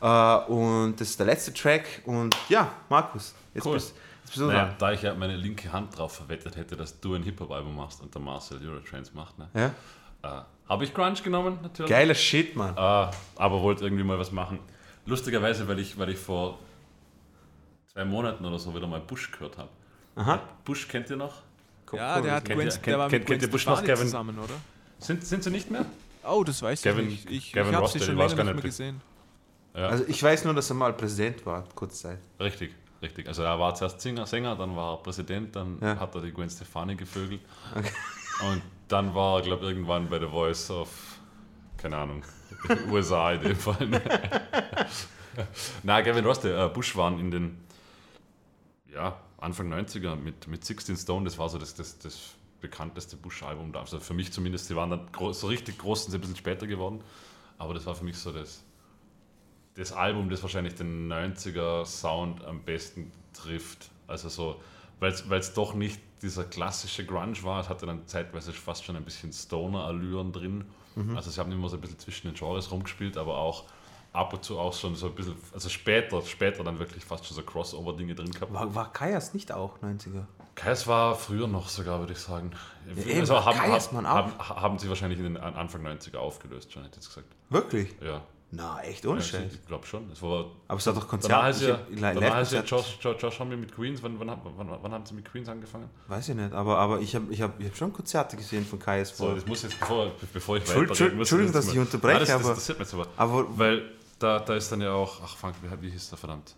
Äh, und das ist der letzte Track. Und ja, Markus, jetzt Cool. bist, jetzt bist du Naja, dran. da ich ja meine linke Hand drauf verwettet hätte, dass du ein Hip-Hop-Album machst und der Marcel Eurotrains macht, ne? Ja? Äh, Habe ich Grunge genommen, natürlich. Geiler Shit, Mann. Äh, aber wollte irgendwie mal was machen. Lustigerweise, weil ich, weil ich vor zwei Monaten oder so wieder mal Bush gehört habe. Aha. Bush kennt ihr noch? Ja, der, hat Kennt Gwen, ihr- der kennt- war kennt- mit kennt ihr Gwen Bush noch, Stefani Kevin? zusammen, oder? Sind, sind sie nicht mehr? Oh, das weiß Gavin- ich nicht. Ich, Gavin ich habe sie schon ich weiß länger gar nicht mehr nicht. gesehen. Also ich weiß nur, dass er mal Präsident war, kurzzeit. Richtig, richtig. Also er war zuerst Sänger, Sänger dann war er Präsident, dann Ja. hat er die Gwen Stefani gevögelt. Und dann war er, glaube ich, irgendwann bei The Voice of, keine Ahnung, USA in dem Fall. Na, Gavin Ross, der äh, Bush waren in den ja, Anfang 90er mit, mit 16 Stone, das war so das, das, das bekannteste Bush-Album. da. Also für mich zumindest, sie waren dann groß, so richtig groß, sind sie ein bisschen später geworden. Aber das war für mich so das, das Album, das wahrscheinlich den 90er Sound am besten trifft. Also so, weil es doch nicht dieser klassische Grunge war, es hatte dann zeitweise fast schon ein bisschen Stoner-Allüren drin. Also sie haben immer so ein bisschen zwischen den Genres rumgespielt, aber auch ab und zu auch schon so ein bisschen, also später, später dann wirklich fast schon so Crossover-Dinge drin gehabt. War, war Kajas nicht auch 90er? Kais war früher noch sogar, würde ich sagen. eben, also haben, Kais, Mann, auch. haben, haben sie wahrscheinlich in den An- Anfang 90er aufgelöst, schon hätte ich jetzt gesagt. Wirklich? Ja. Na, echt ohne Ja, ich glaube schon. Es war Aber es hat doch Danach Konzert. ist ja, danach ist ja Josh, Josh, Josh Homme mit Queens. Wann, wann, wann, wann haben sie mit Queens angefangen? Weiß ich nicht, aber, aber ich habe ich hab, ich hab schon Konzerte gesehen von Kajas So, das muss jetzt, bevor, bevor ich Entschuldigung, muss Entschuldigung, dass ich unterbreche, Nein, das, das aber- interessiert mich aber. Aber Weil da, da ist dann ja auch, ach Frank, wie, wie hieß der verdammt?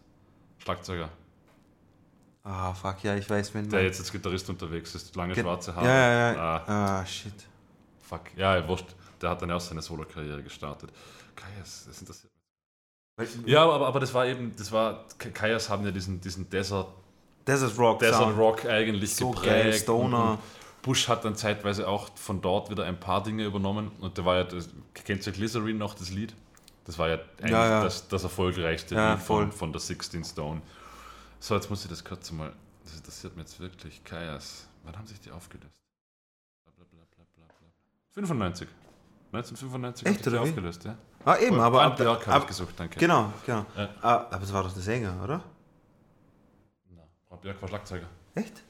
Schlagzeuger, Ah, fuck, ja, ich weiß, wenn der jetzt als Gitarrist unterwegs ist, lange Gen- schwarze Haare. Ja, ja, ja. Ah, Ah, shit. fuck. Ja, wurscht. Der hat dann ja auch seine Solo-Karriere gestartet. Kai, das, das interessiert mich. Ja, aber, aber das war eben, das war, Kajas haben ja diesen, diesen Desert, Desert Rock. Desert Sound. Rock eigentlich So geprägt. geil, Stoner. Bush hat dann zeitweise auch von dort wieder ein paar Dinge übernommen. Und da war ja, das, kennst du Glycerin noch, das Lied? Das war ja eigentlich Ja, ja. Das, das erfolgreichste Ja, voll. von, von der 16 Stone. So, jetzt muss ich das kurz mal, das interessiert mich jetzt wirklich. Kajas, wann haben sich die aufgelöst? Bla, bla, bla, bla, bla, bla. 95. 1995 Echt, oder aufgelöst, ja. Ah, eben, aber ab, ab, ich gesucht, danke. Genau, genau. Ja. Ah, aber das war doch der Sänger, oder? Na, Brand Björk war Schlagzeuger. Echt?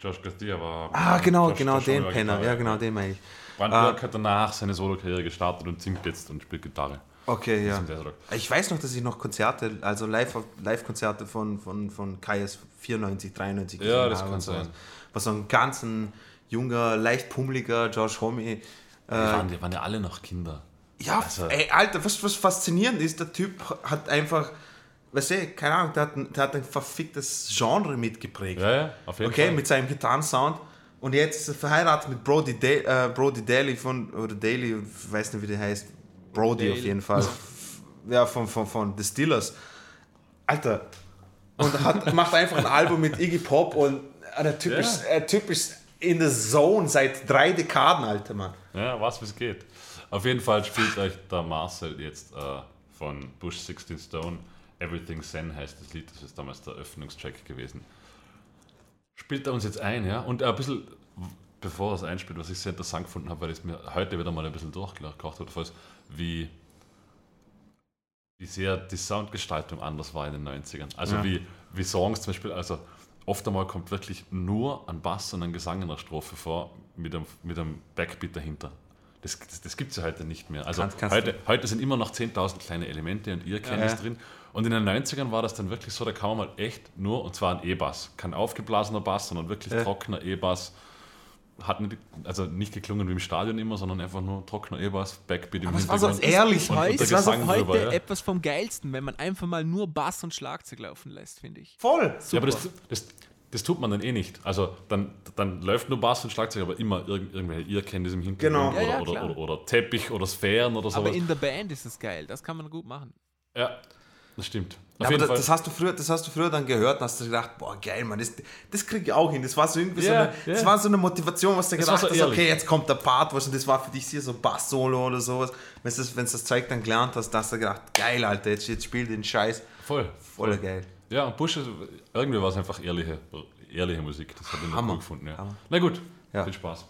Josh Garcia war. Ah, genau, genau, den Penner. Ja, genau, den meine ich. Brand Ah. Björk hat danach seine Solokarriere gestartet und singt jetzt und spielt Gitarre. Okay, ja. Ich weiß noch, dass ich noch Konzerte, also Live- Live-Konzerte von, von, von Kaius 94, 93 Ja, gesehen das habe kann sein. War so ein ganz junger, leicht pummeliger Josh Homme. Die, waren, die waren ja alle noch Kinder. Ja, Also- ey, Alter, was, was faszinierend ist, der Typ hat einfach, weißt du, keine Ahnung, der hat, ein- der hat ein verficktes Genre mitgeprägt. Ja, ja, auf jeden Okay, Fall. mit seinem Gitarrensound. Und jetzt er verheiratet mit Brody, da äh, Brody Daly von, oder Daly, weiß nicht, wie der heißt. Brody auf Daly. jeden Fall. ja, von, von, von The Steelers. Alter. Und hat, macht einfach ein Album mit Iggy Pop und äh, der Typ, Ja. ist, der typ ist in the zone seit drei Dekaden, Alter, Mann. Ja, was wie es geht. Auf jeden Fall spielt euch der Marcel jetzt äh, von Bush 16 Stone. Everything Zen heißt das Lied, das ist damals der Öffnungstrack gewesen. Spielt er uns jetzt ein, ja? Und ein bisschen, bevor er es einspielt, was ich sehr interessant gefunden habe, weil es mir heute wieder mal ein bisschen durchgekocht hat, falls, wie, wie sehr die Soundgestaltung anders war in den 90ern. Also Ja. wie, wie Songs zum Beispiel, also oft einmal kommt wirklich nur ein Bass und ein Gesang in der Strophe vor, mit einem, mit einem Backbeat dahinter. Das, das, das gibt es ja heute nicht mehr. Also Kannst- kannst heute, heute sind immer noch 10.000 kleine Elemente und ihr kennt es Ja. drin. Und in den 90ern war das dann wirklich so, da kam man mal echt nur, und zwar ein E-Bass. Kein aufgeblasener Bass, sondern wirklich Ja. trockener E-Bass. Hat nicht, also nicht geklungen wie im Stadion immer, sondern einfach nur trockener E-Bass, Backbeat im Aber es war so Hintergrund. ehrlich, heute, das war so heute drüber, ja. etwas vom Geilsten, wenn man einfach mal nur Bass und Schlagzeug laufen lässt, finde ich. Voll. Ja, aber das, das, das tut man dann eh nicht. Also dann, dann läuft nur Bass und Schlagzeug, aber immer irgend, irgendwelche Earcandies im Hintergrund Genau. Ja, ja, oder, oder, oder, oder Teppich oder Sphären oder Aber sowas. in der Band ist es geil, das kann man gut machen. Ja, das stimmt. Auf aber jeden das, Fall. das, hast du früher, das hast du früher dann gehört und hast du gedacht, boah, geil, Mann, das, das kriege ich auch hin. Das war so irgendwie Ja, so, eine, ja. das war so eine Motivation, was du Das gedacht so hast, okay, jetzt kommt der Part, was, und das war für dich hier so Bass-Solo oder sowas. Wenn du das, wenn's das Zeug dann gelernt hast, hast du gedacht, geil, Alter, jetzt, jetzt spiel den Scheiß. Voll. Voll geil. Ja, und Bush, irgendwie war es einfach ehrliche, ehrliche Musik. Das habe ich noch gut gefunden. Ja. Hammer. Na gut, Ja. viel Spaß.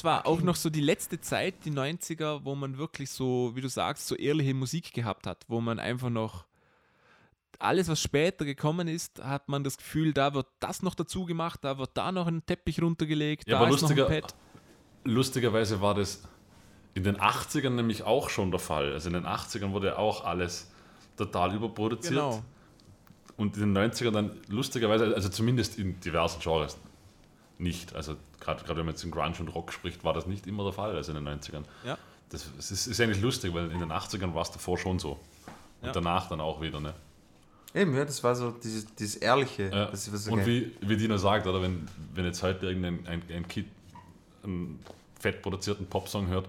Das war auch noch so die letzte Zeit, die 90er, wo man wirklich so, wie du sagst, so ehrliche Musik gehabt hat, wo man einfach noch alles, was später gekommen ist, hat man das Gefühl, da wird das noch dazu gemacht, da wird da noch ein Teppich runtergelegt, Ja, da aber ist noch ein lustiger, Pad. lustigerweise war das in den 80ern nämlich auch schon der Fall. Also in den 80ern wurde auch alles total überproduziert. Genau. Und in den 90ern dann lustigerweise, also zumindest in diversen Genres nicht. Also gerade gerade wenn man jetzt in Grunge und Rock spricht, war das nicht immer der Fall, also in den 90ern. Ja. Das, das ist, ist eigentlich lustig, weil in den 80ern war es davor schon so. Und Ja. danach dann auch wieder, ne? Eben, ja, das war so dieses, dieses Ehrliche. Ja. Das so und wie, wie Dino sagt, oder wenn, wenn jetzt heute irgendein ein, ein Kid einen fett produzierten Popsong hört,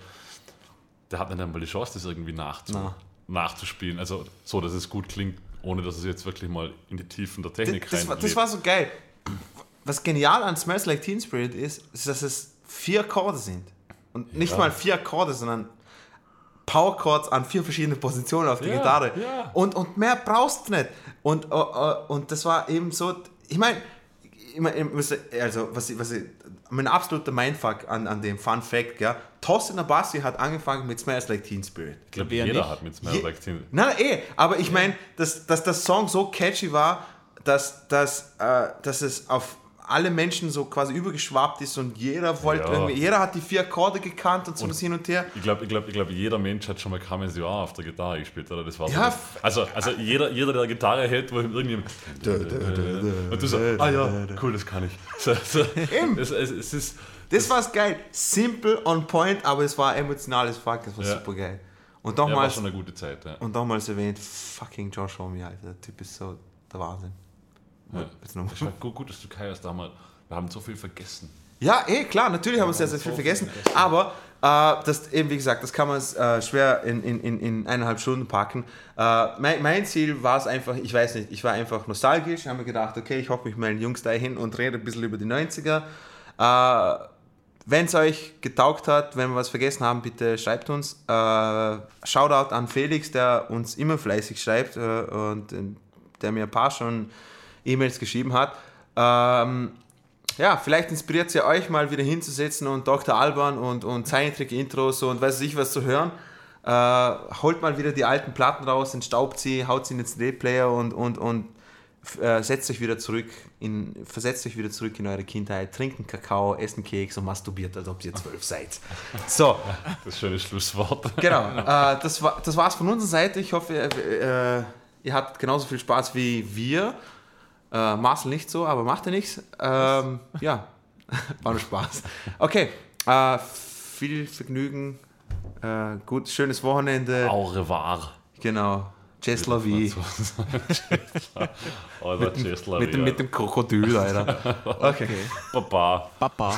der hat nicht einmal die Chance, das irgendwie nachzu, Na. nachzuspielen. Also so, dass es gut klingt, ohne dass es jetzt wirklich mal in die Tiefen der Technik das, das, war, das war so geil. Was genial an Smells Like Teen Spirit ist, ist, dass es vier Akkorde sind. Und nicht Ja. mal vier Akkorde, sondern Power Chords an vier verschiedene Positionen auf der Ja, Gitarre. ja. Und, und mehr brauchst du nicht. Und, äh, äh, und das war eben so, ich meine, ich mein, also was ich, was ich, mein absoluter Mindfuck an, an dem Fun Fact, ja, Tossin Abassi hat angefangen mit Smells Like Teen Spirit. ich glaube, jeder nicht? hat mit Smells Je- Like Teen. Nein, nein, eh, aber ich meine, dass, dass das Song so catchy war, dass, dass, äh, dass es auf alle Menschen so quasi übergeschwappt ist und jeder wollte Ja. irgendwie, jeder hat die vier Akkorde gekannt und so das hin und her. Ich glaube, ich glaub, ich glaub, jeder Mensch hat schon mal Are auf der Gitarre gespielt, oder? Das war so Ja, das- also, also jeder, jeder, der Gitarre hält, wo irgendjemand. Und du so, ah ja, cool, das kann ich. So, so. Es, es, es ist. Das war geil. Simple, on point, aber es war emotionales Fuck, das war Ja. super geil. Und Ja, war nochmals, schon eine gute Zeit. Ja. und nochmals erwähnt, fucking Josh Homme, Alter. Der Typ ist so der Wahnsinn. Ja. Gut, gut, dass du Kai hast damals. Wir haben so viel vergessen. Ja, eh, klar, natürlich haben wir sehr, sehr viel vergessen. Aber äh, das eben, wie gesagt, das kann man äh, schwer in, in, in, in eineinhalb Stunden packen. Äh, mein, mein Ziel war es einfach, ich weiß nicht, ich war einfach nostalgisch, habe mir gedacht, okay, ich hoffe mich meinen Jungs da hin und rede ein bisschen über die 90er. Äh, wenn es euch getaugt hat, wenn wir was vergessen haben, bitte schreibt uns. Äh, Shoutout an Felix, der uns immer fleißig schreibt äh, und der mir ein paar schon E-Mails geschrieben hat. Ähm, ja, vielleicht inspiriert es ja euch mal wieder hinzusetzen und Dr. Alban und, und Zeichentrick-Intros und weiß ich was zu hören. Äh, holt mal wieder die alten Platten raus, entstaubt sie, haut sie in den CD-Player und, und, und äh, setzt euch wieder zurück, in, versetzt euch wieder zurück in eure Kindheit, trinkt einen Kakao, esst einen Keks und masturbiert, als ob ihr zwölf seid. So, Das schöne Schlusswort. genau. Äh, das, war, das war's von unserer Seite. Ich hoffe, äh, ihr habt genauso viel Spaß wie wir. Äh, Marcel nicht so, aber macht ja nichts. Ähm, ja, war nur Spaß. Okay, äh, viel Vergnügen. Äh, gut, schönes Wochenende. Au revoir. Genau. Ist Mit dem, mit dem Krokodil, Alter. Okay. Baba. Papa.